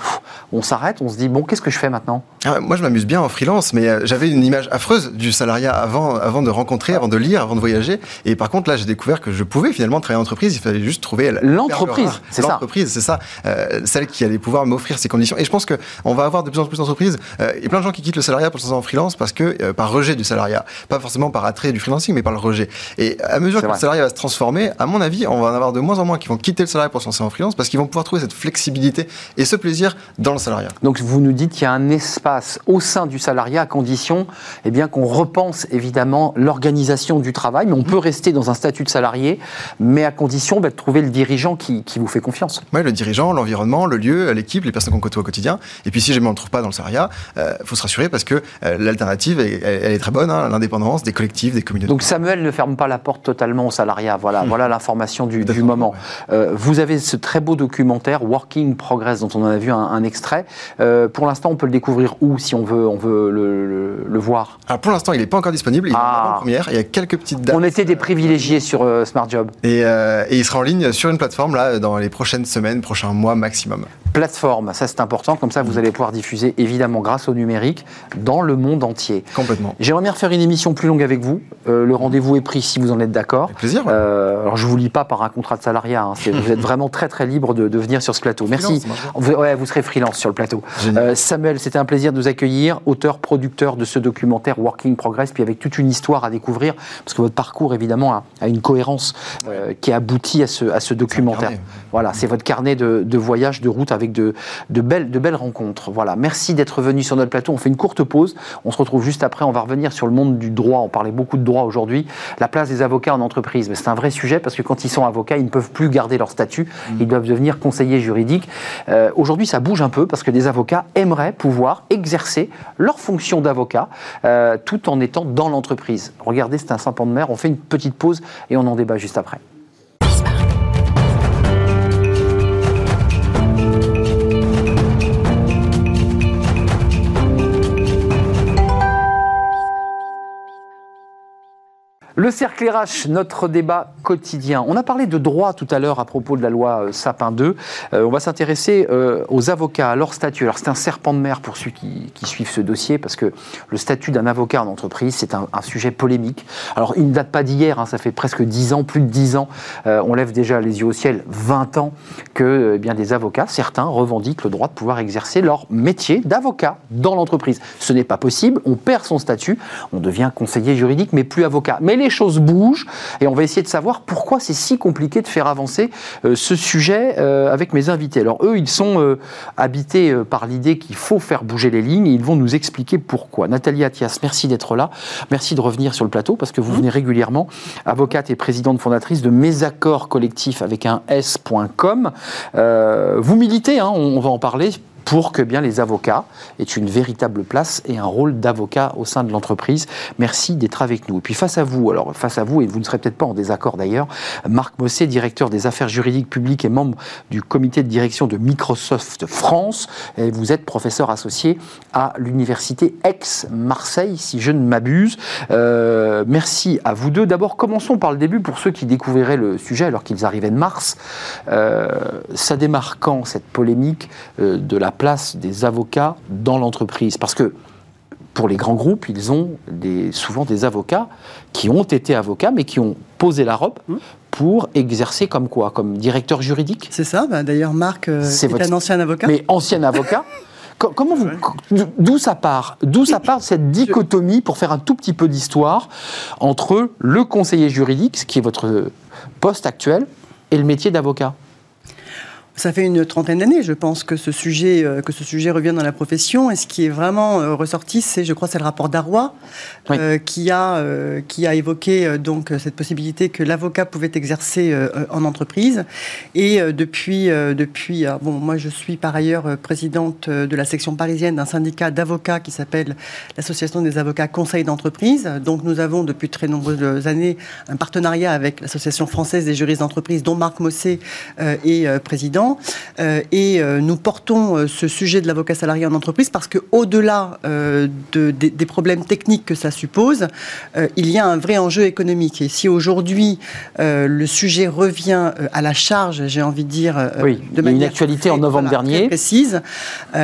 On s'arrête, on se dit, bon, qu'est-ce que je fais maintenant? Ah, Moi, je m'amuse bien en freelance, mais euh, j'avais une image affreuse du salariat avant, avant de rencontrer, avant de lire, avant de voyager. Et par contre, là, j'ai découvert que je pouvais finalement travailler en entreprise. Il fallait juste trouver l'entreprise. C'est ça. L'entreprise, c'est ça. Euh, celle qui allait pouvoir m'offrir ces conditions. Et je pense qu'on va avoir de plus en plus d'entreprises. Euh, il y a plein de gens qui quittent le salariat pour se lancer en freelance parce que euh, par rejet du salariat, pas forcément par attrait du freelancing, mais par le rejet. Et à mesure que le salariat va se transformer, à mon avis, on va en avoir de moins en moins qui vont quitter le salariat pour se lancer en freelance parce qu'ils vont pouvoir trouver cette flexibilité et ce plaisir dans le salariat. Donc vous nous dites qu'il y a un espace au sein du salariat à condition eh bien qu'on repense évidemment l'organisation du travail, mais on peut rester dans un statut de salarié mais à condition bah, de trouver le dirigeant qui, qui vous fait confiance. Oui, le dirigeant, l'environnement, le lieu, l'équipe, les personnes qu'on côtoie au quotidien. Et puis si jamais on ne le trouve pas dans le salariat, il euh, faut se rassurer parce que euh, l'alternative, elle, est très bonne, hein, l'indépendance des collectifs, des communautés. Donc Samuel ne ferme pas la porte totalement au salariat. Voilà, hmm. voilà l'information du, du moment. Euh, vous avez ce très beau documentaire Working Progress dont on en a vu un, extrait. pour l'instant, on peut le découvrir où si on veut, on veut le, le, voir? Alors pour l'instant, il n'est pas encore disponible. Il est en ah. première. Il y a quelques petites dates. On était des privilégiés sur Smart Job. Et, et, il sera en ligne sur une plateforme là dans les prochaines semaines, prochains mois maximum. Plateforme, ça c'est important. Comme ça, vous allez pouvoir diffuser évidemment grâce au numérique dans le monde entier. Complètement. J'aimerais bien refaire une émission plus longue avec vous. Euh, le rendez-vous est pris si vous en êtes d'accord. Plaisir. Euh, alors je vous lis pas par un contrat de salariat. Hein. vous êtes vraiment très très libre de, venir sur ce plateau. Merci. Vous, ouais, vous serez freelance sur le plateau. Euh, Samuel, c'était un plaisir de vous accueillir, auteur, producteur de ce documentaire Working Progress, puis avec toute une histoire à découvrir, parce que votre parcours évidemment a, une cohérence qui aboutit à ce, à ce documentaire. Voilà, c'est votre carnet de, de voyage, de route avec de, de, belles, de belles rencontres. Voilà, merci d'être venu sur notre plateau. On fait une courte pause. On se retrouve juste après. On va revenir sur le monde du droit. On parlait beaucoup de droit aujourd'hui. La place des avocats en entreprise. Mais c'est un vrai sujet parce que quand ils sont avocats, ils ne peuvent plus garder leur statut. Mmh. Ils doivent devenir conseillers juridiques. Euh, aujourd'hui, ça bouge un peu parce que des avocats aimeraient pouvoir exercer leur fonction d'avocat euh, tout en étant dans l'entreprise. Regardez, c'est un sympa de mer. On fait une petite pause et on en débat juste après. Le cercle RH, notre débat quotidien. On a parlé de droit tout à l'heure à propos de la loi euh, Sapin 2. Euh, on va s'intéresser euh, aux avocats, à leur statut. Alors c'est un serpent de mer pour ceux qui, suivent ce dossier parce que le statut d'un avocat en entreprise, c'est un, sujet polémique. Alors il ne date pas d'hier, hein, ça fait presque 10 ans, plus de 10 ans. on lève déjà les yeux au ciel, 20 ans que eh bien des avocats, certains revendiquent le droit de pouvoir exercer leur métier d'avocat dans l'entreprise. Ce n'est pas possible, on perd son statut, on devient conseiller juridique mais plus avocat. Mais les choses bougent et on va essayer de savoir pourquoi c'est si compliqué de faire avancer euh, ce sujet euh, avec mes invités. Alors eux, ils sont euh, habités par l'idée qu'il faut faire bouger les lignes et ils vont nous expliquer pourquoi. Nathalie Attias, merci d'être là. Merci de revenir sur le plateau parce que vous mmh. venez régulièrement, avocate et présidente fondatrice de Mes Accords Collectifs avec un S.com. vous militez, hein, on va en parler pour que bien les avocats aient une véritable place et un rôle d'avocat au sein de l'entreprise. Merci d'être avec nous. Et puis face à vous, alors face à vous, et vous ne serez peut-être pas en désaccord d'ailleurs, Marc Mossé, directeur des affaires juridiques publiques et membre du comité de direction de Microsoft France. Et vous êtes professeur associé à l'université Aix-Marseille, si je ne m'abuse. Euh, merci à vous deux. D'abord, commençons par le début pour ceux qui découvriraient le sujet alors qu'ils arrivaient de mars. Euh, ça démarre cette polémique euh, de la place des avocats dans l'entreprise. Parce que pour les grands groupes, ils ont des, souvent des avocats qui ont été avocats, mais qui ont posé la robe mmh. pour exercer comme quoi? Comme directeur juridique? C'est ça, bah, d'ailleurs Marc euh, est, un ancien avocat. Mais ancien avocat. Comment vous, d'où ça part? D'où ça part cette dichotomie, pour faire un tout petit peu d'histoire, entre le conseiller juridique, ce qui est votre poste actuel, et le métier d'avocat? Ça fait une trentaine d'années, je pense, que ce sujet, euh, que ce sujet revient dans la profession. Et ce qui est vraiment euh, ressorti, c'est, je crois, c'est le rapport d'Arroy euh, qui a qui a évoqué donc cette possibilité que l'avocat pouvait exercer en entreprise. Et depuis depuis, bon, moi je suis par ailleurs présidente de la section parisienne d'un syndicat d'avocats qui s'appelle l'Association des avocats conseils d'entreprise. Donc nous avons depuis très nombreuses années un partenariat avec l'Association française des juristes d'entreprise, dont Marc Mossé est président. Euh, et euh, nous portons euh, ce sujet de l'avocat salarié en entreprise parce que au-delà de, des, problèmes techniques que ça suppose, il y a un vrai enjeu économique. Et si aujourd'hui le sujet revient à la charge, j'ai envie de dire, oui, de manière une actualité en novembre dernier précise,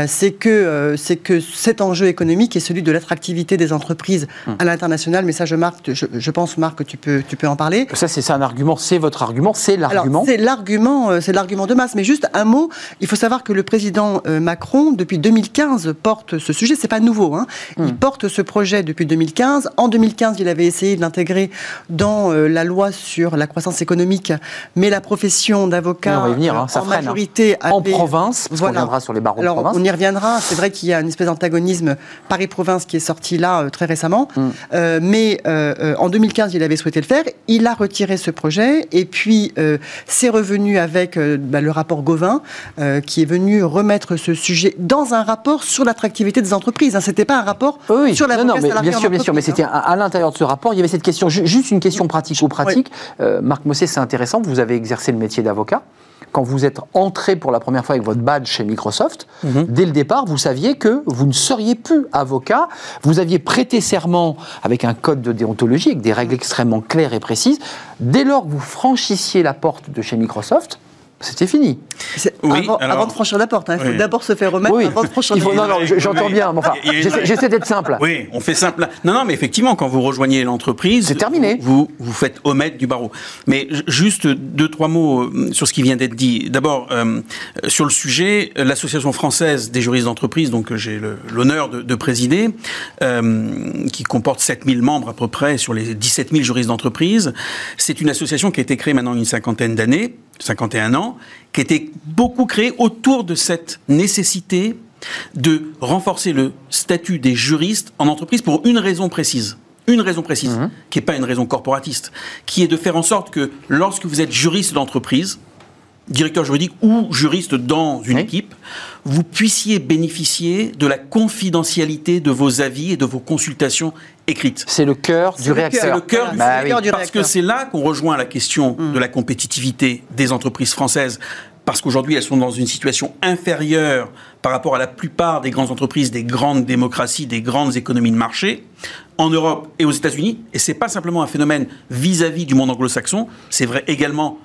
c'est que c'est que cet enjeu économique est celui de l'attractivité des entreprises hum. à l'international. Mais ça, je, Marc, je, pense, Marc, que tu peux, tu peux en parler. Ça, c'est un argument, c'est votre argument, c'est l'argument. C'est l'argument, c'est l'argument de masse. Mais juste un mot. Il faut savoir que le président euh, Macron, depuis 2015, porte ce sujet. C'est pas nouveau. Hein. Il Hmm. porte ce projet depuis 2015. En 2015, il avait essayé de l'intégrer dans euh, la loi sur la croissance économique, mais la profession d'avocat On hein, en freine, hein. majorité En avait- province, parce qu'on reviendra sur les barreaux de Alors, province. On y reviendra. C'est vrai qu'il y a une espèce d'antagonisme Paris-Province qui est sorti là euh, très récemment. Hmm. Euh, mais euh, en 2015, il avait souhaité le faire. Il a retiré ce projet et puis euh, c'est revenu avec bah, le rapport Gauvin euh, qui est venu remettre ce sujet dans un rapport sur l'attractivité des entreprises. Hein. C'était pas un rapport Oui, sur la non, non, mais bien sûr, bien sûr, mais c'était à, à l'intérieur de ce rapport, il y avait cette question, ju- juste une question pratico-pratique. Euh, Marc Mossé, c'est intéressant, vous avez exercé le métier d'avocat. Quand vous êtes entré pour la première fois avec votre badge chez Microsoft, dès le départ, vous saviez que vous ne seriez plus avocat. Vous aviez prêté serment avec un code de déontologie, avec des règles extrêmement claires et précises. Dès lors que vous franchissiez la porte de chez Microsoft, c'était fini. Oui, avant, alors- avant de franchir la porte, hein, il faut Oui. d'abord se faire remettre Oui. avant de franchir la porte. non, non, je- j'entends bien, mais enfin, j'essaie d'être simple. Oui, on fait simple. Non, non, mais effectivement, quand vous rejoignez l'entreprise, c'est terminé. Vous, vous faites omettre du barreau. Mais juste deux, trois mots euh, sur ce qui vient d'être dit. D'abord, euh, sur le sujet, euh, l'Association française des juristes d'entreprise, donc que j'ai l'honneur de, de présider, euh, qui comporte 7000 membres à peu près sur les 17 000 juristes d'entreprise, c'est une association qui a été créée maintenant une cinquantaine d'années, 51 ans, qui a été beaucoup créée autour de cette nécessité de renforcer le statut des juristes en entreprise pour une raison précise. Une raison précise, qui n'est pas une raison corporatiste, qui est de faire en sorte que lorsque vous êtes juriste d'entreprise, directeur juridique ou juriste dans une équipe, vous puissiez bénéficier de la confidentialité de vos avis et de vos consultations C'est le cœur du réacteur. C'est le cœur du, Bah oui. Parce que c'est là qu'on rejoint la question de la compétitivité des entreprises françaises. Parce qu'aujourd'hui, elles sont dans une situation inférieure par rapport à la plupart des grandes entreprises, des grandes démocraties, des grandes économies de marché, en Europe et aux États-Unis. Et c'est pas simplement un phénomène vis-à-vis du monde anglo-saxon, c'est vrai également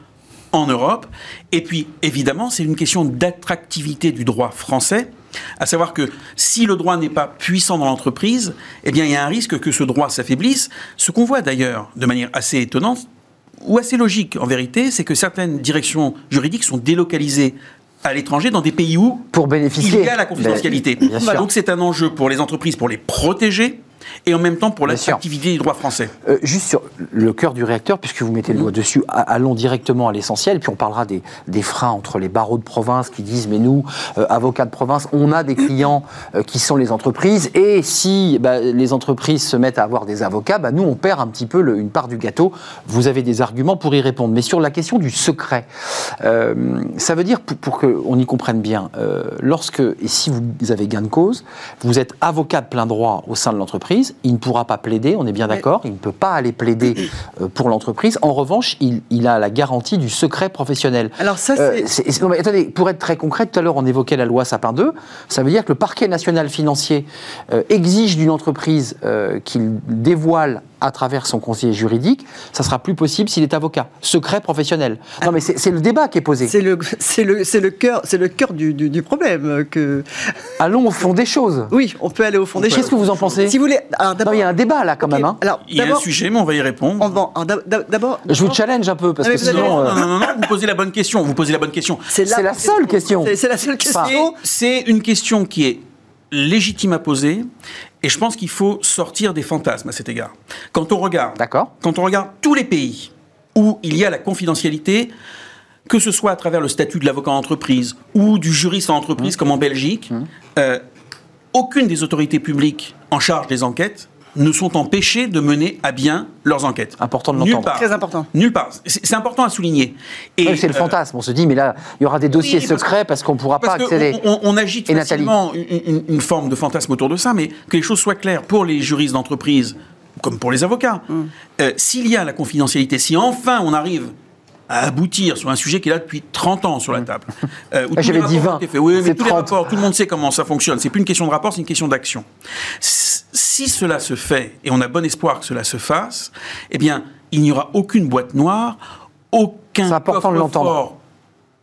en Europe. Et puis, évidemment, c'est une question d'attractivité du droit français. À savoir que si le droit n'est pas puissant dans l'entreprise, eh bien, il y a un risque que ce droit s'affaiblisse. Ce qu'on voit d'ailleurs de manière assez étonnante, ou assez logique en vérité, c'est que certaines directions juridiques sont délocalisées à l'étranger dans des pays où pour bénéficier il y a la confidentialité. Ben, bien sûr. Donc c'est un enjeu pour les entreprises pour les protéger et en même temps pour l'attractivité du droit français. Euh, juste sur le cœur du réacteur, puisque vous mettez le doigt dessus, allons directement à l'essentiel, puis on parlera des, des freins entre les barreaux de province qui disent mais nous, euh, avocats de province, on a des clients euh, qui sont les entreprises, et si bah, les entreprises se mettent à avoir des avocats, bah, nous on perd un petit peu le- une part du gâteau. Vous avez des arguments pour y répondre. Mais sur la question du secret, ça veut dire, pour, pour qu'on y comprenne bien, lorsque, et si vous avez gain de cause, vous êtes avocat de plein droit au sein de l'entreprise, il ne pourra pas plaider, on est bien d'accord, il ne peut pas aller plaider euh, pour l'entreprise. En revanche, il, il a la garantie du secret professionnel. Alors ça, Euh, c'est... non, mais attendez, pour être très concret, tout à l'heure on évoquait la loi Sapin 2, ça veut dire que le parquet national financier euh, exige d'une entreprise euh, qu'il dévoile à travers son conseiller juridique, ça sera plus possible s'il est avocat. Secret professionnel. Non mais c'est le débat qui est posé. C'est le, c'est le, c'est le cœur, c'est le cœur du, du, du problème euh, que. Allons au fond des choses. Oui, on peut aller au fond des choses. Qu'est-ce que vous en pensez? Si vous voulez, alors Non, d'abord, il y a un débat là quand même. hein. alors Il y a un sujet, mais on va y répondre. on va- alors, d'ab- d'abord, Je vous challenge un peu parce Ah, que avez sinon. Non, euh, non, non, non, vous posez la bonne question. Vous posez la bonne question. c'est la seule question. C'est, la seule Enfin, question. C'est une question qui est légitime à poser, et je pense qu'il faut sortir des fantasmes à cet égard. Quand on regarde, D'accord. quand on regarde tous les pays où il y a la confidentialité, que ce soit à travers le statut de l'avocat en entreprise ou du juriste en Mmh. entreprise, comme en Belgique, euh, aucune des autorités publiques en charge des enquêtes ne sont empêchées de mener à bien leurs enquêtes. Important de Nulle l'entendre. part. Très important. Nulle part. C'est important à souligner. Et, Oui, c'est le euh, fantasme. On se dit, mais là, il y aura des dossiers oui, secrets parce qu'on ne pourra pas accéder. qu'on on, on agite Et facilement une, une- une forme de fantasme autour de ça, mais que les choses soient claires pour les juristes d'entreprise, comme pour les avocats. Mm. Euh, S'il y a la confidentialité, si enfin on arrive à aboutir sur un sujet qui est là depuis 30 ans sur la table. euh, Mm. J'avais dit rapports 20, ont été faits. Oui, mais tous les 30. rapports, tout le monde sait comment ça fonctionne. C'est plus une question de rapport, c'est une question d'action. Si cela se fait, et on a bon espoir que cela se fasse, eh bien, il n'y aura aucune boîte noire, aucun important l'entendre. coffre-fort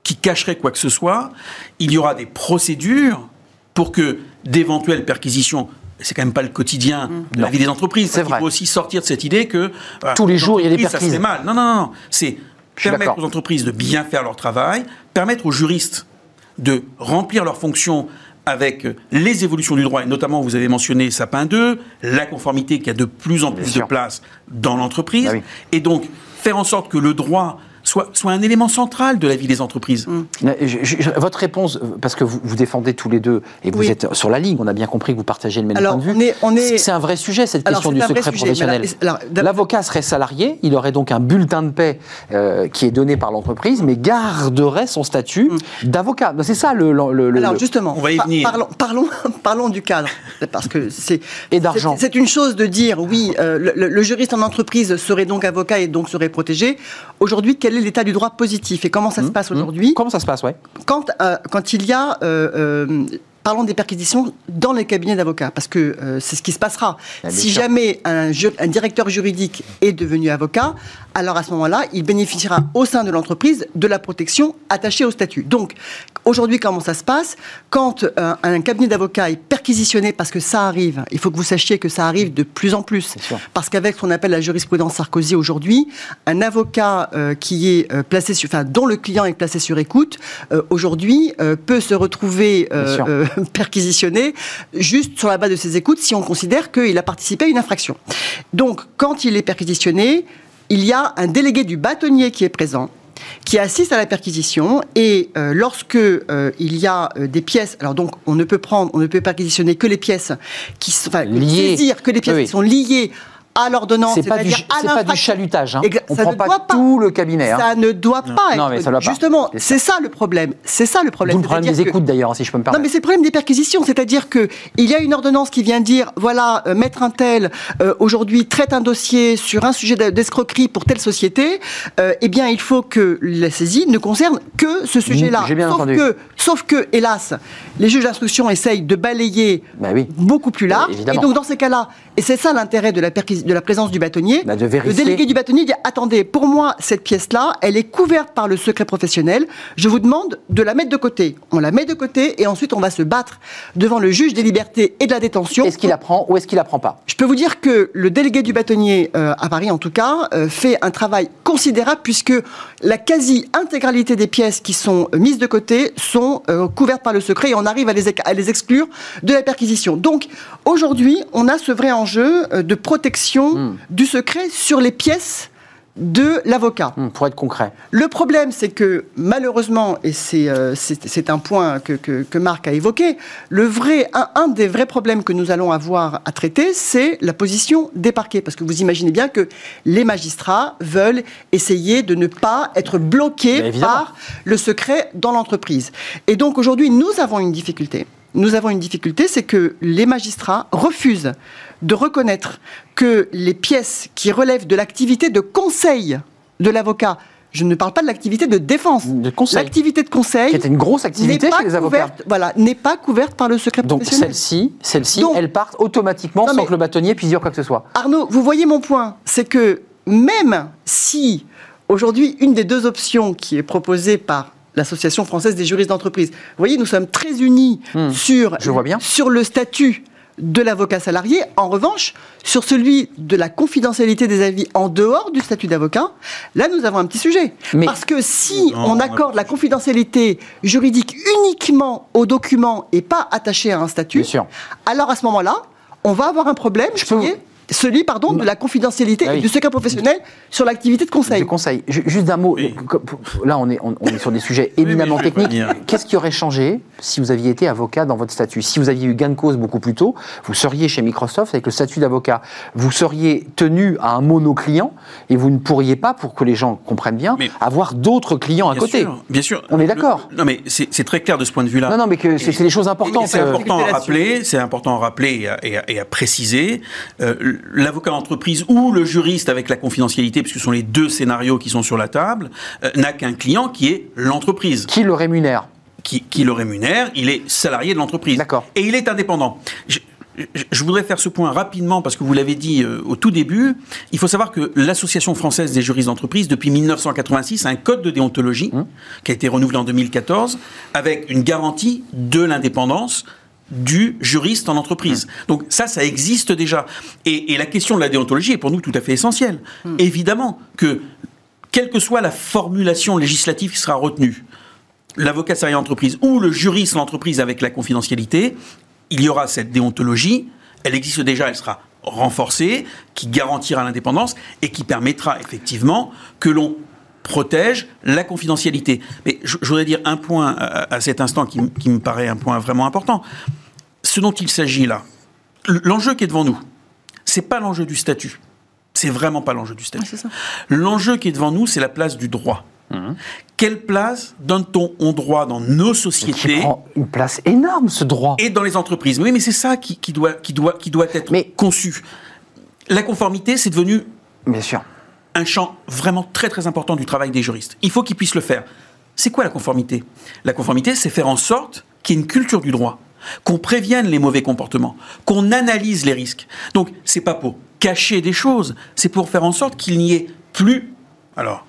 qui cacherait quoi que ce soit. Il y aura des procédures pour que d'éventuelles perquisitions. C'est quand même pas le quotidien de la vie des entreprises. C'est Il vrai. faut aussi sortir de cette idée que Tous les jours, il y a des l'entreprise, ça se perquises. fait mal. Non, non, non. C'est permettre aux entreprises de bien faire leur travail, permettre aux juristes de remplir leurs fonctions avec les évolutions du droit, et notamment vous avez mentionné Sapin 2, la conformité qui a de plus en plus de place dans l'entreprise, Ah et donc faire en sorte que le droit soit, soit un élément central de la vie des entreprises. Je- je- votre réponse, euh, parce que vous, vous défendez tous les deux et vous Oui. êtes sur la ligne, on a bien compris que vous partagez le même Alors, point de vue. on est- on est- C'est- un vrai sujet, cette Alors, question du secret sujet, professionnel. L'avocat serait salarié, il aurait donc un bulletin de paie euh, qui est donné par l'entreprise, mais garderait son statut d'avocat. C'est ça le. le- le- Mm. Alors le- justement, par- parlons, parlons, parlons du cadre, parce que c'est Et d'argent. C'est c'est une chose de dire oui, euh, le, le- le juriste en entreprise serait donc avocat et donc serait protégé. Aujourd'hui, quel est l'état du droit positif et comment ça se passe aujourd'hui Mmh. Comment ça se passe, ouais quand, euh, quand il y a, euh, euh, parlons des perquisitions dans les cabinets d'avocats, parce que euh, c'est ce qui se passera. Ah, si jamais un directeur juridique est devenu avocat, alors à ce moment-là, il bénéficiera au sein de l'entreprise de la protection attachée au statut. Donc, aujourd'hui, comment ça se passe? Quand euh, un cabinet d'avocats est perquisitionné, parce que ça arrive, il faut que vous sachiez que ça arrive de plus en plus, parce qu'avec ce qu'on appelle la jurisprudence Sarkozy aujourd'hui, un avocat euh, qui est euh, placé sur, enfin, dont le client est placé sur écoute, aujourd'hui peut se retrouver perquisitionné juste sur la base de ses écoutes si on considère qu'il a participé à une infraction. Donc, quand il est perquisitionné, il y a un délégué du bâtonnier qui est présent qui assiste à la perquisition et euh, lorsque euh, il y a euh, des pièces, alors donc on ne peut prendre, on ne peut perquisitionner que les pièces qui sont, enfin, Liées. saisir que les pièces oui. qui sont liées à l'ordonnance, C'est pas du, pas du chalutage. Hein. On ça prend ne pas, doit pas. tout le cabinet. hein. Ça ne doit pas Non, être. mais ça doit pas. Justement, C'est ça. le problème. C'est ça le problème. D'où le problème des que- écoutes d'ailleurs, si je peux me non, permettre. mais c'est le problème des perquisitions, c'est-à-dire que il y a une ordonnance qui vient dire, voilà, euh, maître un tel euh, aujourd'hui traite un dossier sur un sujet d'escroquerie pour telle société, euh, eh bien, il faut que la saisie ne concerne que ce sujet-là. j'ai bien sauf entendu. que, sauf que, hélas, les juges d'instruction essayent de balayer beaucoup plus large. Bah évidemment. et donc, dans ces cas-là, et c'est ça l'intérêt de la, perquis- de la présence du bâtonnier, Bah, de le délégué du bâtonnier dit attendez, pour moi, cette pièce-là, elle est couverte par le secret professionnel. Je vous demande de la mettre de côté. On la met de côté et ensuite on va se battre devant le juge des libertés et de la détention. Est-ce qu'il la prend ou est-ce qu'il la prend pas? Je peux vous dire que le délégué du bâtonnier euh, à Paris, en tout cas, euh, fait un travail considérable puisque la quasi-intégralité des pièces qui sont mises de côté sont euh, couvertes par le secret et on arrive à les, à les exclure de la perquisition. Donc aujourd'hui, on a ce vrai enjeu de protection du secret sur les pièces de l'avocat. Hmm, Pour être concret. Le problème, c'est que malheureusement, et c'est euh, un point que, que- que Marc a évoqué, le vrai, un, un des vrais problèmes que nous allons avoir à traiter, c'est la position des parquets. Parce que vous imaginez bien que les magistrats veulent essayer de ne pas être bloqués par le secret dans l'entreprise. Et donc aujourd'hui, nous avons une difficulté. Nous avons une difficulté, c'est que les magistrats refusent de reconnaître que les pièces qui relèvent de l'activité de conseil de l'avocat, je ne parle pas de l'activité de défense, l'activité de conseil, Qui était une grosse activité n'est pas chez les avocats. couverte- voilà, n'est pas couverte par le secret Donc celle-ci, celle-ci, elles partent automatiquement sans que le bâtonnier puisse dire quoi que ce soit. Arnaud, vous voyez mon point, c'est que même si aujourd'hui une des deux options qui est proposée par l'Association française des juristes d'entreprise, vous voyez, nous sommes très unis sur, sur le statut de l'avocat salarié. En revanche, sur celui de la confidentialité des avis en dehors du statut d'avocat, là, nous avons un petit sujet. Parce que si Non, on accorde la confidentialité juridique uniquement aux documents et pas attachée à un statut, alors à ce moment-là, on va avoir un problème qui celui pardon, de la confidentialité Ah oui. et du secret professionnel sur l'activité de conseil. De conseil. Ju- Juste d'un mot. Là, on est, on, on est sur des sujets éminemment techniques. Qu'est-ce qui aurait changé si vous aviez été avocat dans votre statut? Si vous aviez eu gain de cause beaucoup plus tôt, vous seriez chez Microsoft avec le statut d'avocat. Vous seriez tenu à un monoclient et vous ne pourriez pas, pour que les gens comprennent bien, avoir d'autres clients à Bien côté. sûr, bien sûr. On est d'accord. Non, mais c'est très clair de ce point de vue-là. Non, non, mais que c'est des choses importantes. C'est euh, important à rappeler, c'est important à rappeler et à, et à- et à préciser. Euh, L'avocat d'entreprise ou le juriste avec la confidentialité, puisque ce sont les deux scénarios qui sont sur la table, euh, n'a qu'un client qui est l'entreprise. Qui le rémunère? Qui, qui le rémunère, il est salarié de l'entreprise. D'accord. Et il est indépendant. Je, voudrais faire ce point rapidement parce que vous l'avez dit euh, au tout début. Il faut savoir que l'Association française des juristes d'entreprise, depuis 1986, a un code de déontologie qui a été renouvelé en 2014 avec une garantie de l'indépendance du juriste en entreprise. Donc ça, ça existe déjà. Et, et la question de la déontologie est pour nous tout à fait essentielle. Évidemment que quelle que soit la formulation législative qui sera retenue, l'avocat salarié d'entreprise ou le juriste d'entreprise avec la confidentialité, il y aura cette déontologie. Elle existe déjà, elle sera renforcée, qui garantira l'indépendance et qui permettra effectivement que l'on protège la confidentialité. Mais je, voudrais dire un point à, cet instant qui, qui, me paraît un point vraiment important. Ce dont il s'agit là, l'enjeu qui est devant nous, c'est pas l'enjeu du statut. C'est vraiment pas l'enjeu du statut. l'enjeu qui est devant nous, c'est la place du droit. Mmh. Quelle place donne-t-on au droit dans nos sociétés qui prend une place énorme, ce droit. Et dans les entreprises? Oui, mais c'est ça qui, doit, qui, doit, qui doit être conçu. La conformité, c'est devenu Bien sûr. Un champ vraiment très très important du travail des juristes. Il faut qu'ils puissent le faire. C'est quoi la conformité? La conformité, c'est faire en sorte qu'il y ait une culture du droit, qu'on prévienne les mauvais comportements, qu'on analyse les risques. Donc, c'est pas pour cacher des choses, c'est pour faire en sorte qu'il n'y ait plus. Alors,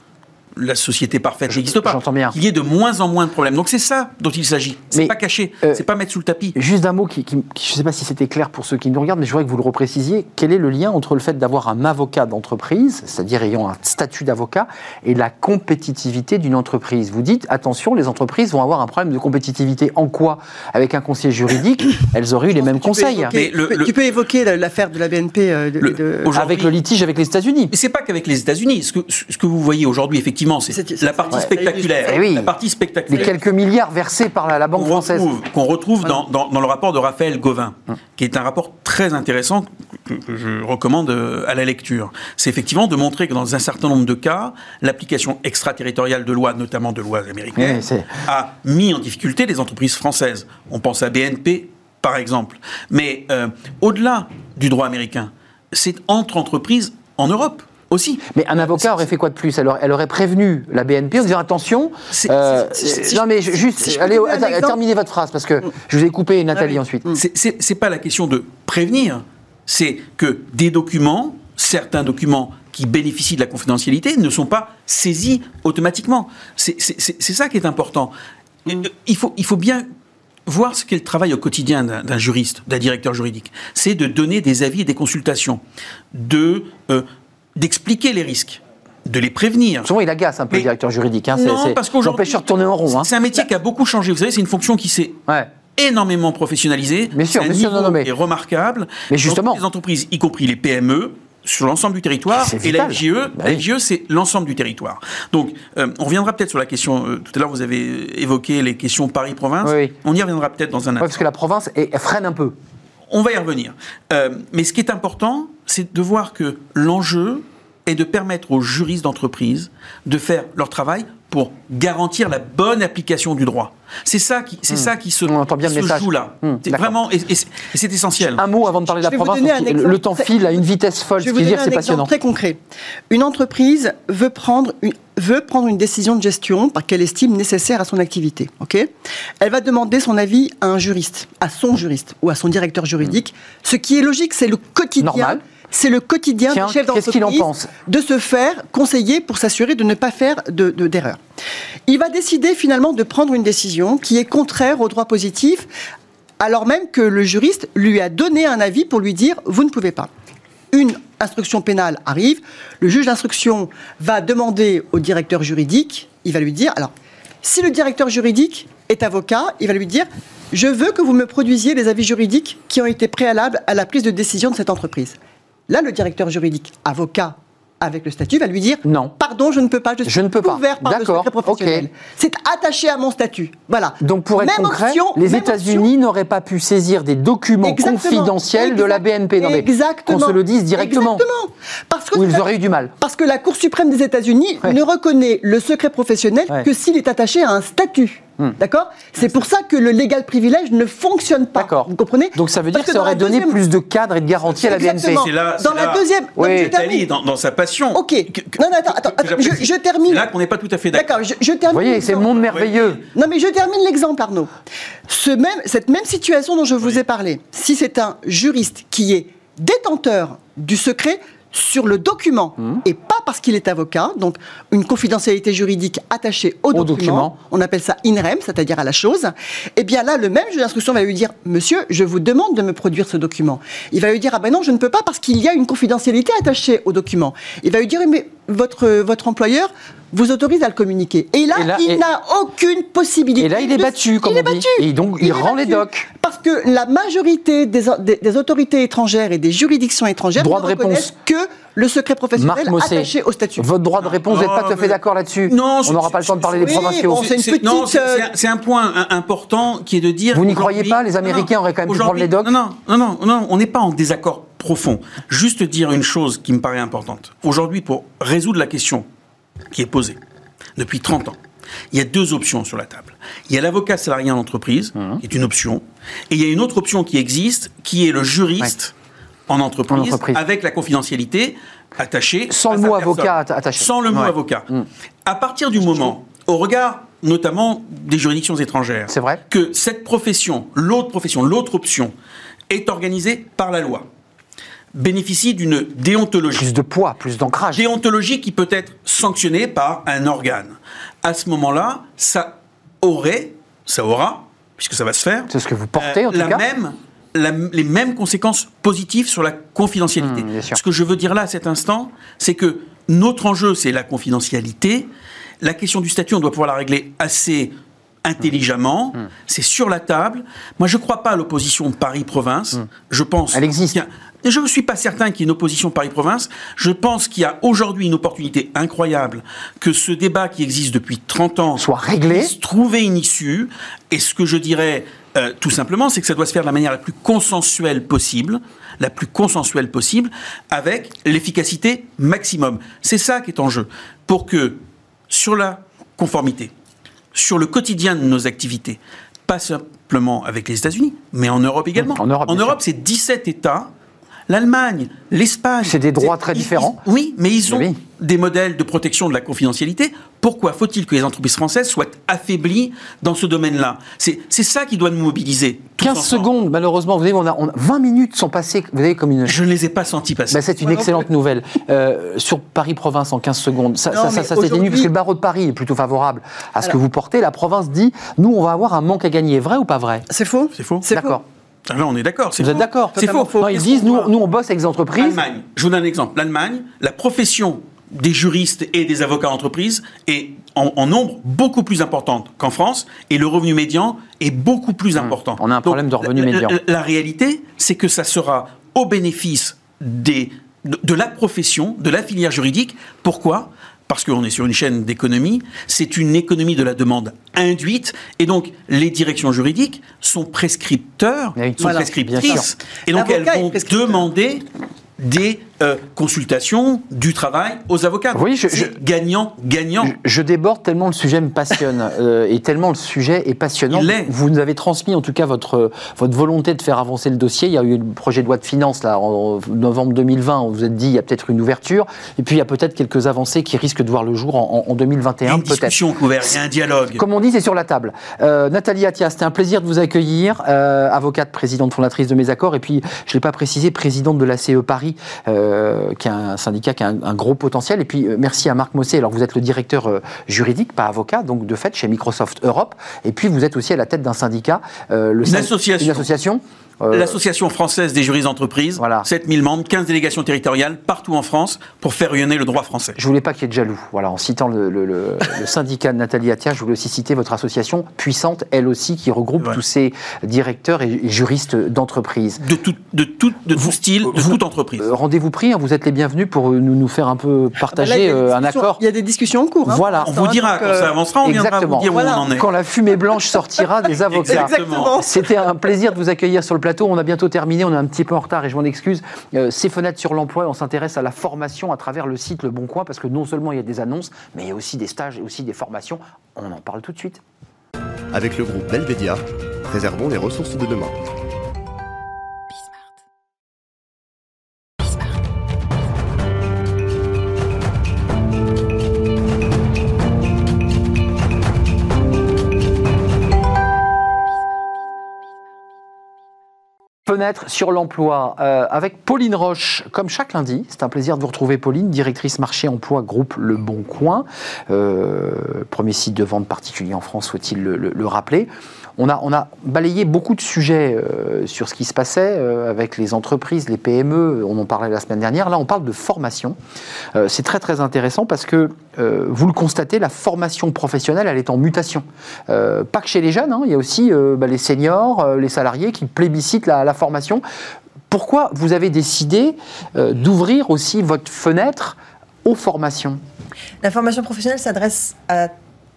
la société parfaite n'existe pas. J'entends bien. Il y ait de moins en moins de problèmes. Donc c'est ça dont il s'agit. C'est pas caché, euh, c'est pas mettre sous le tapis. Juste un mot qui, je ne sais pas si c'était clair pour ceux qui nous regardent, mais je voudrais que vous le reprécisiez. Quel est le lien entre le fait d'avoir un avocat d'entreprise, c'est-à-dire ayant un statut d'avocat, et la compétitivité d'une entreprise? Vous dites attention, les entreprises vont avoir un problème de compétitivité. En quoi? Avec un conseiller juridique, elles auraient eu les mêmes conseils. tu, peux, évoquer l'affaire de la BNP euh, avec le litige avec les États-Unis. Mais c'est pas qu'avec les États-Unis. Ce que, ce que vous voyez aujourd'hui, effectivement c'est la partie spectaculaire. Eh la partie spectaculaire. Les quelques milliards versés par la, Banque française. Qu'on retrouve dans, le rapport de Raphaël Gauvin, hum. qui est un rapport très intéressant que, je recommande euh, à la lecture. C'est effectivement de montrer que dans un certain nombre de cas, l'application extraterritoriale de lois, notamment de lois américaines, a mis en difficulté les entreprises françaises. On pense à BNP, par exemple. Mais euh, au-delà du droit américain, c'est entre entreprises en Europe aussi. Mais un avocat aurait fait quoi de plus? Elle aurait, prévenu la BNP en disant attention. Euh, non mais juste, allez, terminez votre phrase parce que mm. je vous ai coupé Nathalie ah ensuite. C'est pas la question de prévenir, c'est que des documents, certains documents qui bénéficient de la confidentialité ne sont pas saisis automatiquement. C'est ça qui est important. Mm. Il faut, il faut bien voir ce qu'est le travail au quotidien d'un juriste, d'un directeur juridique. C'est de donner des avis et des consultations, de euh, d'expliquer les risques de les prévenir. Souvent, il agace un peu le directeur juridique. Hein. Non, parce qu'aujourd'hui, de tourner en rond. Hein. C'est un métier qui a beaucoup changé. Vous savez, c'est une fonction qui s'est énormément professionnalisée. Bien sûr, bien sûr, non, mais... est remarquable. Mais justement, les entreprises, y compris les PME, sur l'ensemble du territoire. Et la FGE, bah c'est l'ensemble du territoire. Donc, euh, on reviendra peut-être sur la question. Euh, tout à l'heure, vous avez évoqué les questions Paris-Province. On y reviendra peut-être dans un instant. parce que la province elle freine un peu. On va y revenir. Euh, mais ce qui est important, c'est de voir que l'enjeu est de permettre aux juristes d'entreprise de faire leur travail pour garantir la bonne application du droit. C'est ça qui, c'est hmm. ça qui se, joue là. Hmm, c'est vraiment, et, c'est essentiel. Un mot avant de parler de la province. Le temps file à une vitesse folle. Je vais vous donner un exemple très concret. Une entreprise veut prendre une, veut prendre une décision de gestion par qu'elle estime nécessaire à son activité. Ok? Elle va demander son avis à un juriste, à son juriste ou à son directeur juridique. Ce qui est logique, c'est le quotidien. Normal c'est le quotidien du chef d'entreprise de se faire conseiller pour s'assurer de ne pas faire d'erreur. De, Il va décider finalement de prendre une décision qui est contraire au droit positif, alors même que le juriste lui a donné un avis pour lui dire vous ne pouvez pas. Une instruction pénale arrive, le juge d'instruction va demander au directeur juridique, il va lui dire alors si le directeur juridique est avocat, il va lui dire je veux que vous me produisiez les avis juridiques qui ont été préalables à la prise de décision de cette entreprise. Là, le directeur juridique, avocat avec le statut, va lui dire non. Pardon, je ne peux pas. Je, suis ne peux couvert par le secret professionnel. C'est attaché à mon statut. Voilà. Donc pour être concret, les États-Unis n'auraient pas pu saisir des documents confidentiels de la BNP. Non, Exactement. Qu'on se le dise directement. Exactement. Parce que ils auraient eu du mal. Parce que la Cour suprême des États-Unis ne reconnaît le secret professionnel que s'il est attaché à un statut. Hmm. D'accord C'est pour ça que le légal privilège ne fonctionne pas. D'accord. Vous comprenez Donc ça veut dire que ça aurait donné plus de cadres et de garanties à la BNP. Là, dans la deuxième. Oui. Dans, dans, sa passion. Ok. non, non, attends, attends, je, termine. C'est là qu'on n'est pas tout à fait d'accord. D'accord, je, termine. Vous voyez, c'est le monde merveilleux. Non, mais je termine l'exemple, Arnaud. Ce même, cette même situation dont je vous ai parlé, si c'est un juriste qui est détenteur du secret, sur le document mmh. et pas parce qu'il est avocat, donc une confidentialité juridique attachée au, document, on appelle ça in rem, c'est-à-dire à la chose, et eh bien là, le même juge d'instruction va lui dire Monsieur, je vous demande de me produire ce document. Il va lui dire Ah ben non, je ne peux pas parce qu'il y a une confidentialité attachée au document. Il va lui dire Mais votre, votre employeur vous autorise à le communiquer. Et là, il n'a aucune possibilité. Et là, il est battu, comme il on est dit. battu. Et donc, il, rend les docs. Parce que la majorité des, des, des, autorités étrangères et des juridictions étrangères droit ne de réponse que le secret professionnel Mossé, attaché au statut. Votre droit de réponse, vous n'êtes pas tout à fait d'accord là-dessus Non, on n'aura pas le temps de parler des oui, provinciaux. bon, c'est une petite, non, c'est euh, c'est un point un- important qui est de dire. Vous n'y croyez pas Les Américains auraient quand même pu prendre les docs Non, non, non, non, non, on n'est pas en désaccord profond. Juste dire une chose qui me paraît importante. Aujourd'hui, pour résoudre la question qui est posée depuis 30 ans, il y a deux options sur la table. Il y a l'avocat salarié en entreprise, Mmh. qui est une option, et il y a une autre option qui existe, qui est le juriste en, entreprise, En entreprise. avec la confidentialité attachée. Sans à le mot avocat atta- attaché. Sans le mot avocat. Mm. À partir du moment, au regard notamment des juridictions étrangères, vrai que cette profession, l'autre profession, l'autre option, est organisée par la loi, bénéficie d'une déontologie. Plus de poids, plus d'ancrage. Déontologie qui peut être sanctionnée par un organe. À ce moment-là, ça aurait, ça aura, puisque ça va se faire, C'est ce que vous portez, euh, en tout la cas même, la- les mêmes conséquences positives sur la confidentialité. Mmh. Ce que je veux dire là, à cet instant, c'est que notre enjeu, c'est la confidentialité. La question du statut, on doit pouvoir la régler assez intelligemment. Mmh. C'est sur la table. Moi, je ne crois pas à l'opposition Paris-Province. Je pense. Mmh. Elle existe. A- Je ne suis pas certain qu'il y ait une opposition Paris-Province. Je pense qu'il y a aujourd'hui une opportunité incroyable que ce débat qui existe depuis 30 ans Soit réglé. puisse trouver une issue. Et ce que je dirais euh, tout simplement, c'est que ça doit se faire de la manière la plus consensuelle possible, la plus consensuelle possible, avec l'efficacité maximum. C'est ça qui est en jeu. Pour que, sur la conformité, sur le quotidien de nos activités, pas simplement avec les États-Unis, mais en Europe également. En Europe, c'est 17 États. L'Allemagne, l'Espagne. C'est des droits très différents. ils- oui, mais ils ont Oui. des modèles de protection de la confidentialité. Pourquoi faut-il que les entreprises françaises soient affaiblies dans ce domaine-là? C'est c'est ça qui doit nous mobiliser. tous 15 ensemble. secondes, malheureusement, vous savez, on a, on a- 20 minutes sont passées, vous savez, comme une... Je ne les ai pas sentis passer. Bah, c'est une excellente nouvelle. Euh, sur Paris-Province, en 15 secondes, ça, Non, ça, ça, aujourd'hui- parce que le barreau de Paris est plutôt favorable à ce que vous portez. La province dit, nous, on va avoir un manque à gagner. Vrai ou pas vrai? C'est faux C'est faux. C'est D'accord. Ah, on est d'accord. Vous êtes d'accord C'est faux. Non, ils disent, nous, nous, on bosse avec des entreprises. L'Allemagne. Je vous donne un exemple. L'Allemagne, la profession des juristes et des avocats d'entreprise est en, en nombre beaucoup plus importante qu'en France et le revenu médian est beaucoup plus important. on a un problème de revenu médian. La, la réalité, c'est que ça sera au bénéfice des, de, de la profession, de la filière juridique. Pourquoi? Parce qu'on est sur une chaîne d'économie, c'est une économie de la demande induite, et donc les directions juridiques sont prescripteurs, Oui, sont voilà, prescriptrices, et donc elles vont demander des euh, consultations, du travail aux avocats. Oui, je- gagnant, gagnant. Je, je déborde tellement le sujet me passionne euh, et tellement le sujet est passionnant. Il l'est. Vous nous avez transmis en tout cas votre, votre volonté de faire avancer le dossier. Il y a eu le projet de loi de finances là, en novembre 2020. On vous a dit il y a peut-être une ouverture. Et puis il y a peut-être quelques avancées qui risquent de voir le jour en, en Il y a 2021 une discussion ouverte, il y a un dialogue. Comme on dit, c'est sur la table. Euh, Nathalie Attia, c'était un plaisir de vous accueillir, avocate, présidente fondatrice de Mes Accords, et puis, je ne l'ai pas précisé, présidente de la CE Paris, euh, qui est un syndicat qui a un, un gros potentiel. Et puis, euh, merci à Marc Mossé. Alors, vous êtes le directeur euh, juridique, pas avocat, donc de fait, chez Microsoft Europe. Et puis, vous êtes aussi à la tête d'un syndicat. euh, le Une syn- association. Une association. Euh, L'Association française des juristes d'entreprise, Voilà. 7000 membres, 15 délégations territoriales partout en France pour faire rayonner le droit français. Je voulais pas qu'il y ait de jaloux. Voilà, en citant le, le- le- le syndicat de Nathalie Attia, je voulais aussi citer votre association puissante, elle aussi, qui regroupe tous ces directeurs et, juristes d'entreprise. De tout, de tout, de tout style, de toute entreprise. Euh, Rendez-vous pris, hein, vous êtes les bienvenus pour euh, nous, nous faire un peu partager Bah là, euh, un accord. Il y a des discussions en cours. hein, Voilà. On vous dira, donc, quand euh, ça avancera, on viendra vous dire où on en est. Quand la fumée blanche sortira des avocats. Exactement. C'était un plaisir de vous accueillir sur le plateau. On a bientôt terminé, on est un petit peu en retard et je m'en excuse. Euh, ces sur l'emploi, on s'intéresse à la formation à travers le site Le Bon Coin parce que non seulement il y a des annonces, mais il y a aussi des stages et aussi des formations. On en parle tout de suite. Avec le groupe Belvedia, préservons les ressources de demain. Fenêtre sur l'emploi euh, avec Pauline Roche, comme chaque lundi. C'est un plaisir de vous retrouver, Pauline, directrice marché emploi groupe Le Bon Coin. Euh, premier site de vente particulier en France, faut-il le rappeler on a, balayé beaucoup de sujets euh, sur ce qui se passait avec les entreprises, les PME, on en parlait la semaine dernière. Là, on parle de formation. C'est très très intéressant parce que, vous le constatez, la formation professionnelle, elle est en mutation. pas que chez les jeunes, hein, il y a aussi bah, les seniors, les salariés qui plébiscitent la, formation. Pourquoi vous avez décidé d'ouvrir aussi votre fenêtre aux formations? La formation professionnelle s'adresse à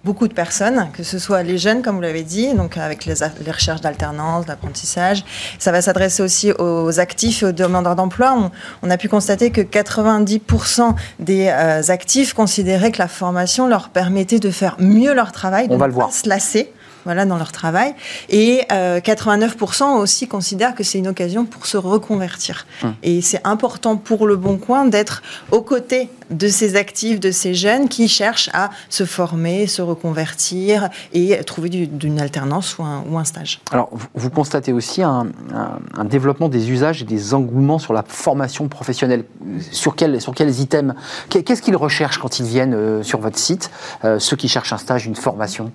beaucoup de personnes, que ce soit les jeunes, comme vous l'avez dit, donc avec les, recherches d'alternance, d'apprentissage. Ça va s'adresser aussi aux actifs et aux demandeurs d'emploi. On, a pu constater que 90% des euh, actifs considéraient que la formation leur permettait de faire mieux leur travail, de ne pas se lasser voilà, dans leur travail. Et 89% euh, aussi considèrent que c'est une occasion pour se reconvertir. Hum. Et c'est important pour le Bon Coin d'être aux côtés de ces actifs, de ces jeunes qui cherchent à se former, se reconvertir et trouver d'une alternance ou un, ou un, stage. Alors, vous constatez aussi un, développement des usages et des engouements sur la formation professionnelle. Sur, quel, sur quels items? Qu'est-ce qu'ils recherchent quand ils viennent euh, sur votre site, euh, ceux qui cherchent un stage, une formation?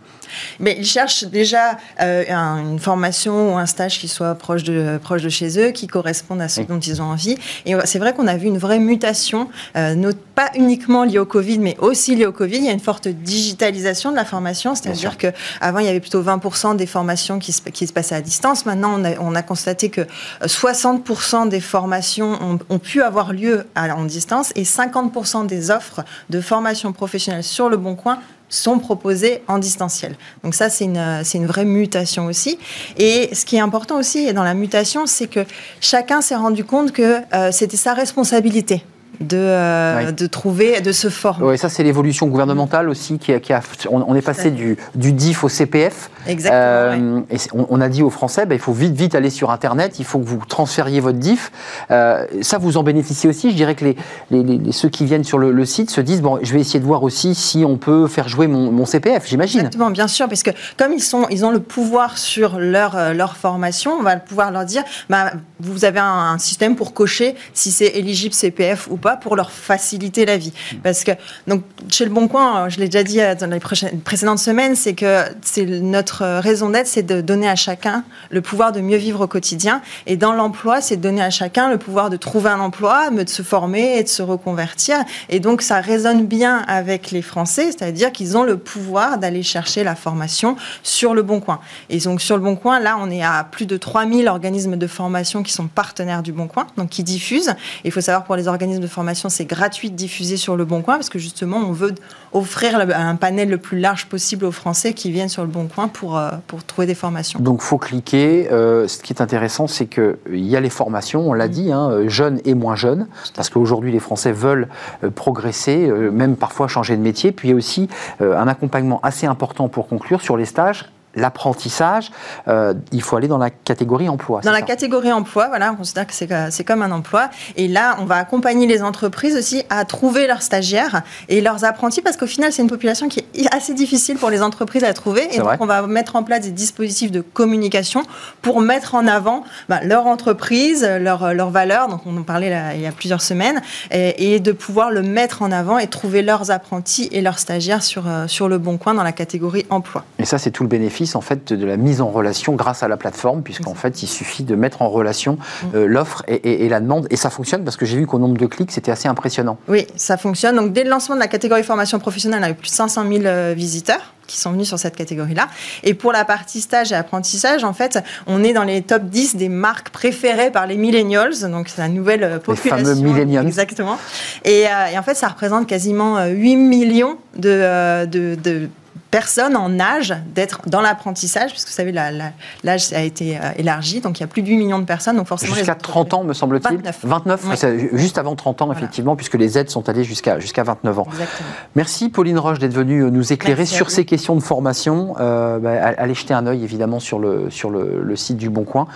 Mais Ils cherchent déjà euh, une formation ou un stage qui soit proche de, proche de chez eux, qui corresponde à ce dont ils ont envie. Et c'est vrai qu'on a vu une vraie mutation, pas uniquement liée au Covid, mais aussi liée au Covid. Il y a une forte digitalisation de la formation, c'est-à-dire qu'avant, il y avait plutôt 20% des formations qui se, qui se, passaient à distance. Maintenant, on a, on a constaté que 60% des formations ont, ont, pu avoir lieu en distance et 50% des offres de formation professionnelle sur le Bon Coin sont proposés en distanciel. Donc ça, c'est une, une vraie mutation aussi. Et ce qui est important aussi dans la mutation, c'est que chacun s'est rendu compte que euh, c'était sa responsabilité de, euh, de trouver, de se former. Oui, ça c'est l'évolution gouvernementale aussi qui a, qui a on, est passé du, du, DIF au CPF. Exactement. Euh, et on, a dit aux Français, bah, il faut vite vite aller sur Internet, il faut que vous transfériez votre DIF. Euh, ça vous en bénéficiez aussi. Je dirais que les, les, ceux qui viennent sur le, site se disent bon, je vais essayer de voir aussi si on peut faire jouer mon, mon CPF, j'imagine. Exactement, bien sûr, parce que comme ils sont, ils ont le pouvoir sur leur leur formation, on va pouvoir leur dire, bah, vous avez un, un système pour cocher si c'est éligible CPF ou pas pour leur faciliter la vie. Parce que, donc, chez Le Bon Coin, je l'ai déjà dit euh, dans les précédentes semaines, c'est que c'est notre raison d'être, c'est de donner à chacun le pouvoir de mieux vivre au quotidien. Et dans l'emploi, c'est de donner à chacun le pouvoir de trouver un emploi, de se former et de se reconvertir. Et donc, ça résonne bien avec les Français, c'est-à-dire qu'ils ont le pouvoir d'aller chercher la formation sur Le Bon Coin. Et donc, sur Le Bon Coin, là, on est à plus de 3000 organismes de formation qui sont partenaires du Bon Coin, donc qui diffusent. Il faut savoir pour les organismes de formation, c'est gratuit de diffuser sur le Bon Coin parce que justement, on veut offrir un panel le plus large possible aux Français qui viennent sur le Bon Coin pour, euh, pour trouver des formations. Donc, faut cliquer. Euh, ce qui est intéressant, c'est qu'il y a les formations, on l'a mm. dit, hein, jeunes et moins jeunes, parce qu'aujourd'hui, les Français veulent euh, progresser, même parfois changer de métier. Puis, il y a aussi un accompagnement assez important pour conclure sur les stages l'apprentissage, euh, il faut aller dans la catégorie emploi. Dans la catégorie emploi, voilà, on considère que c'est comme un emploi. Et là, on va accompagner les entreprises aussi à trouver leurs stagiaires et leurs apprentis, parce qu'au final, c'est une population qui est assez difficile pour les entreprises à trouver. Et donc, on va mettre en place des dispositifs de communication pour mettre en avant bah, leur entreprise, leurs leur valeurs, donc on en parlait là, il y a plusieurs semaines, et, de pouvoir le mettre en avant et trouver leurs apprentis et leurs stagiaires sur, euh, sur le bon coin dans la catégorie emploi. Et ça, c'est tout le bénéfice en fait de la mise en relation grâce à la plateforme, puisqu'en fait il suffit de mettre en relation mm. euh, l'offre et, la demande, et ça fonctionne parce que j'ai vu qu'au nombre de clics c'était assez impressionnant. Oui, ça fonctionne. Donc dès le lancement de la catégorie formation professionnelle, on a eu plus de 500 000 euh, visiteurs qui sont venus sur cette catégorie-là. Et pour la partie stage et apprentissage, en fait, on est dans les top 10 des marques préférées par les millennials, donc c'est la nouvelle population. Les fameux millennials. Exactement. Et, euh, et, en fait, ça représente quasiment 8 millions de, de, de personnes en âge d'être dans l'apprentissage, puisque vous savez, l'âge a été euh, élargi, donc il y a plus de 8 millions de personnes. Donc forcément, jusqu'à 30 ans, me semble-t-il 29. 29 Juste avant 30 ans, effectivement, puisque les aides sont allées jusqu'à jusqu'à 29 ans. Exactement. Merci Pauline Roche d'être venue euh, nous éclairer sur ces questions de formation. Euh, bah, allez jeter un œil, évidemment, sur le, sur le, le site du Bon Coin.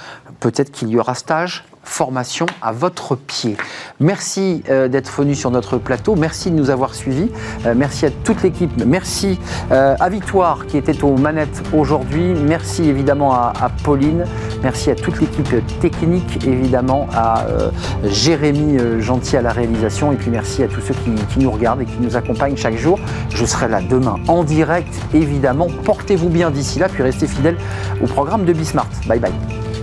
Peut-être qu'il y aura stage formation à votre pied. Merci euh, d'être venu sur notre plateau, merci de nous avoir suivis, euh, merci à toute l'équipe, merci euh, à Victoire qui était aux manettes aujourd'hui, merci évidemment à, Pauline, merci à toute l'équipe technique, évidemment à Jérémy Gentil à la réalisation et puis merci à tous ceux qui, qui nous regardent et qui nous accompagnent chaque jour. Je serai là demain en direct, évidemment. Portez-vous bien d'ici là, puis restez fidèles au programme de Bismart. Bye bye.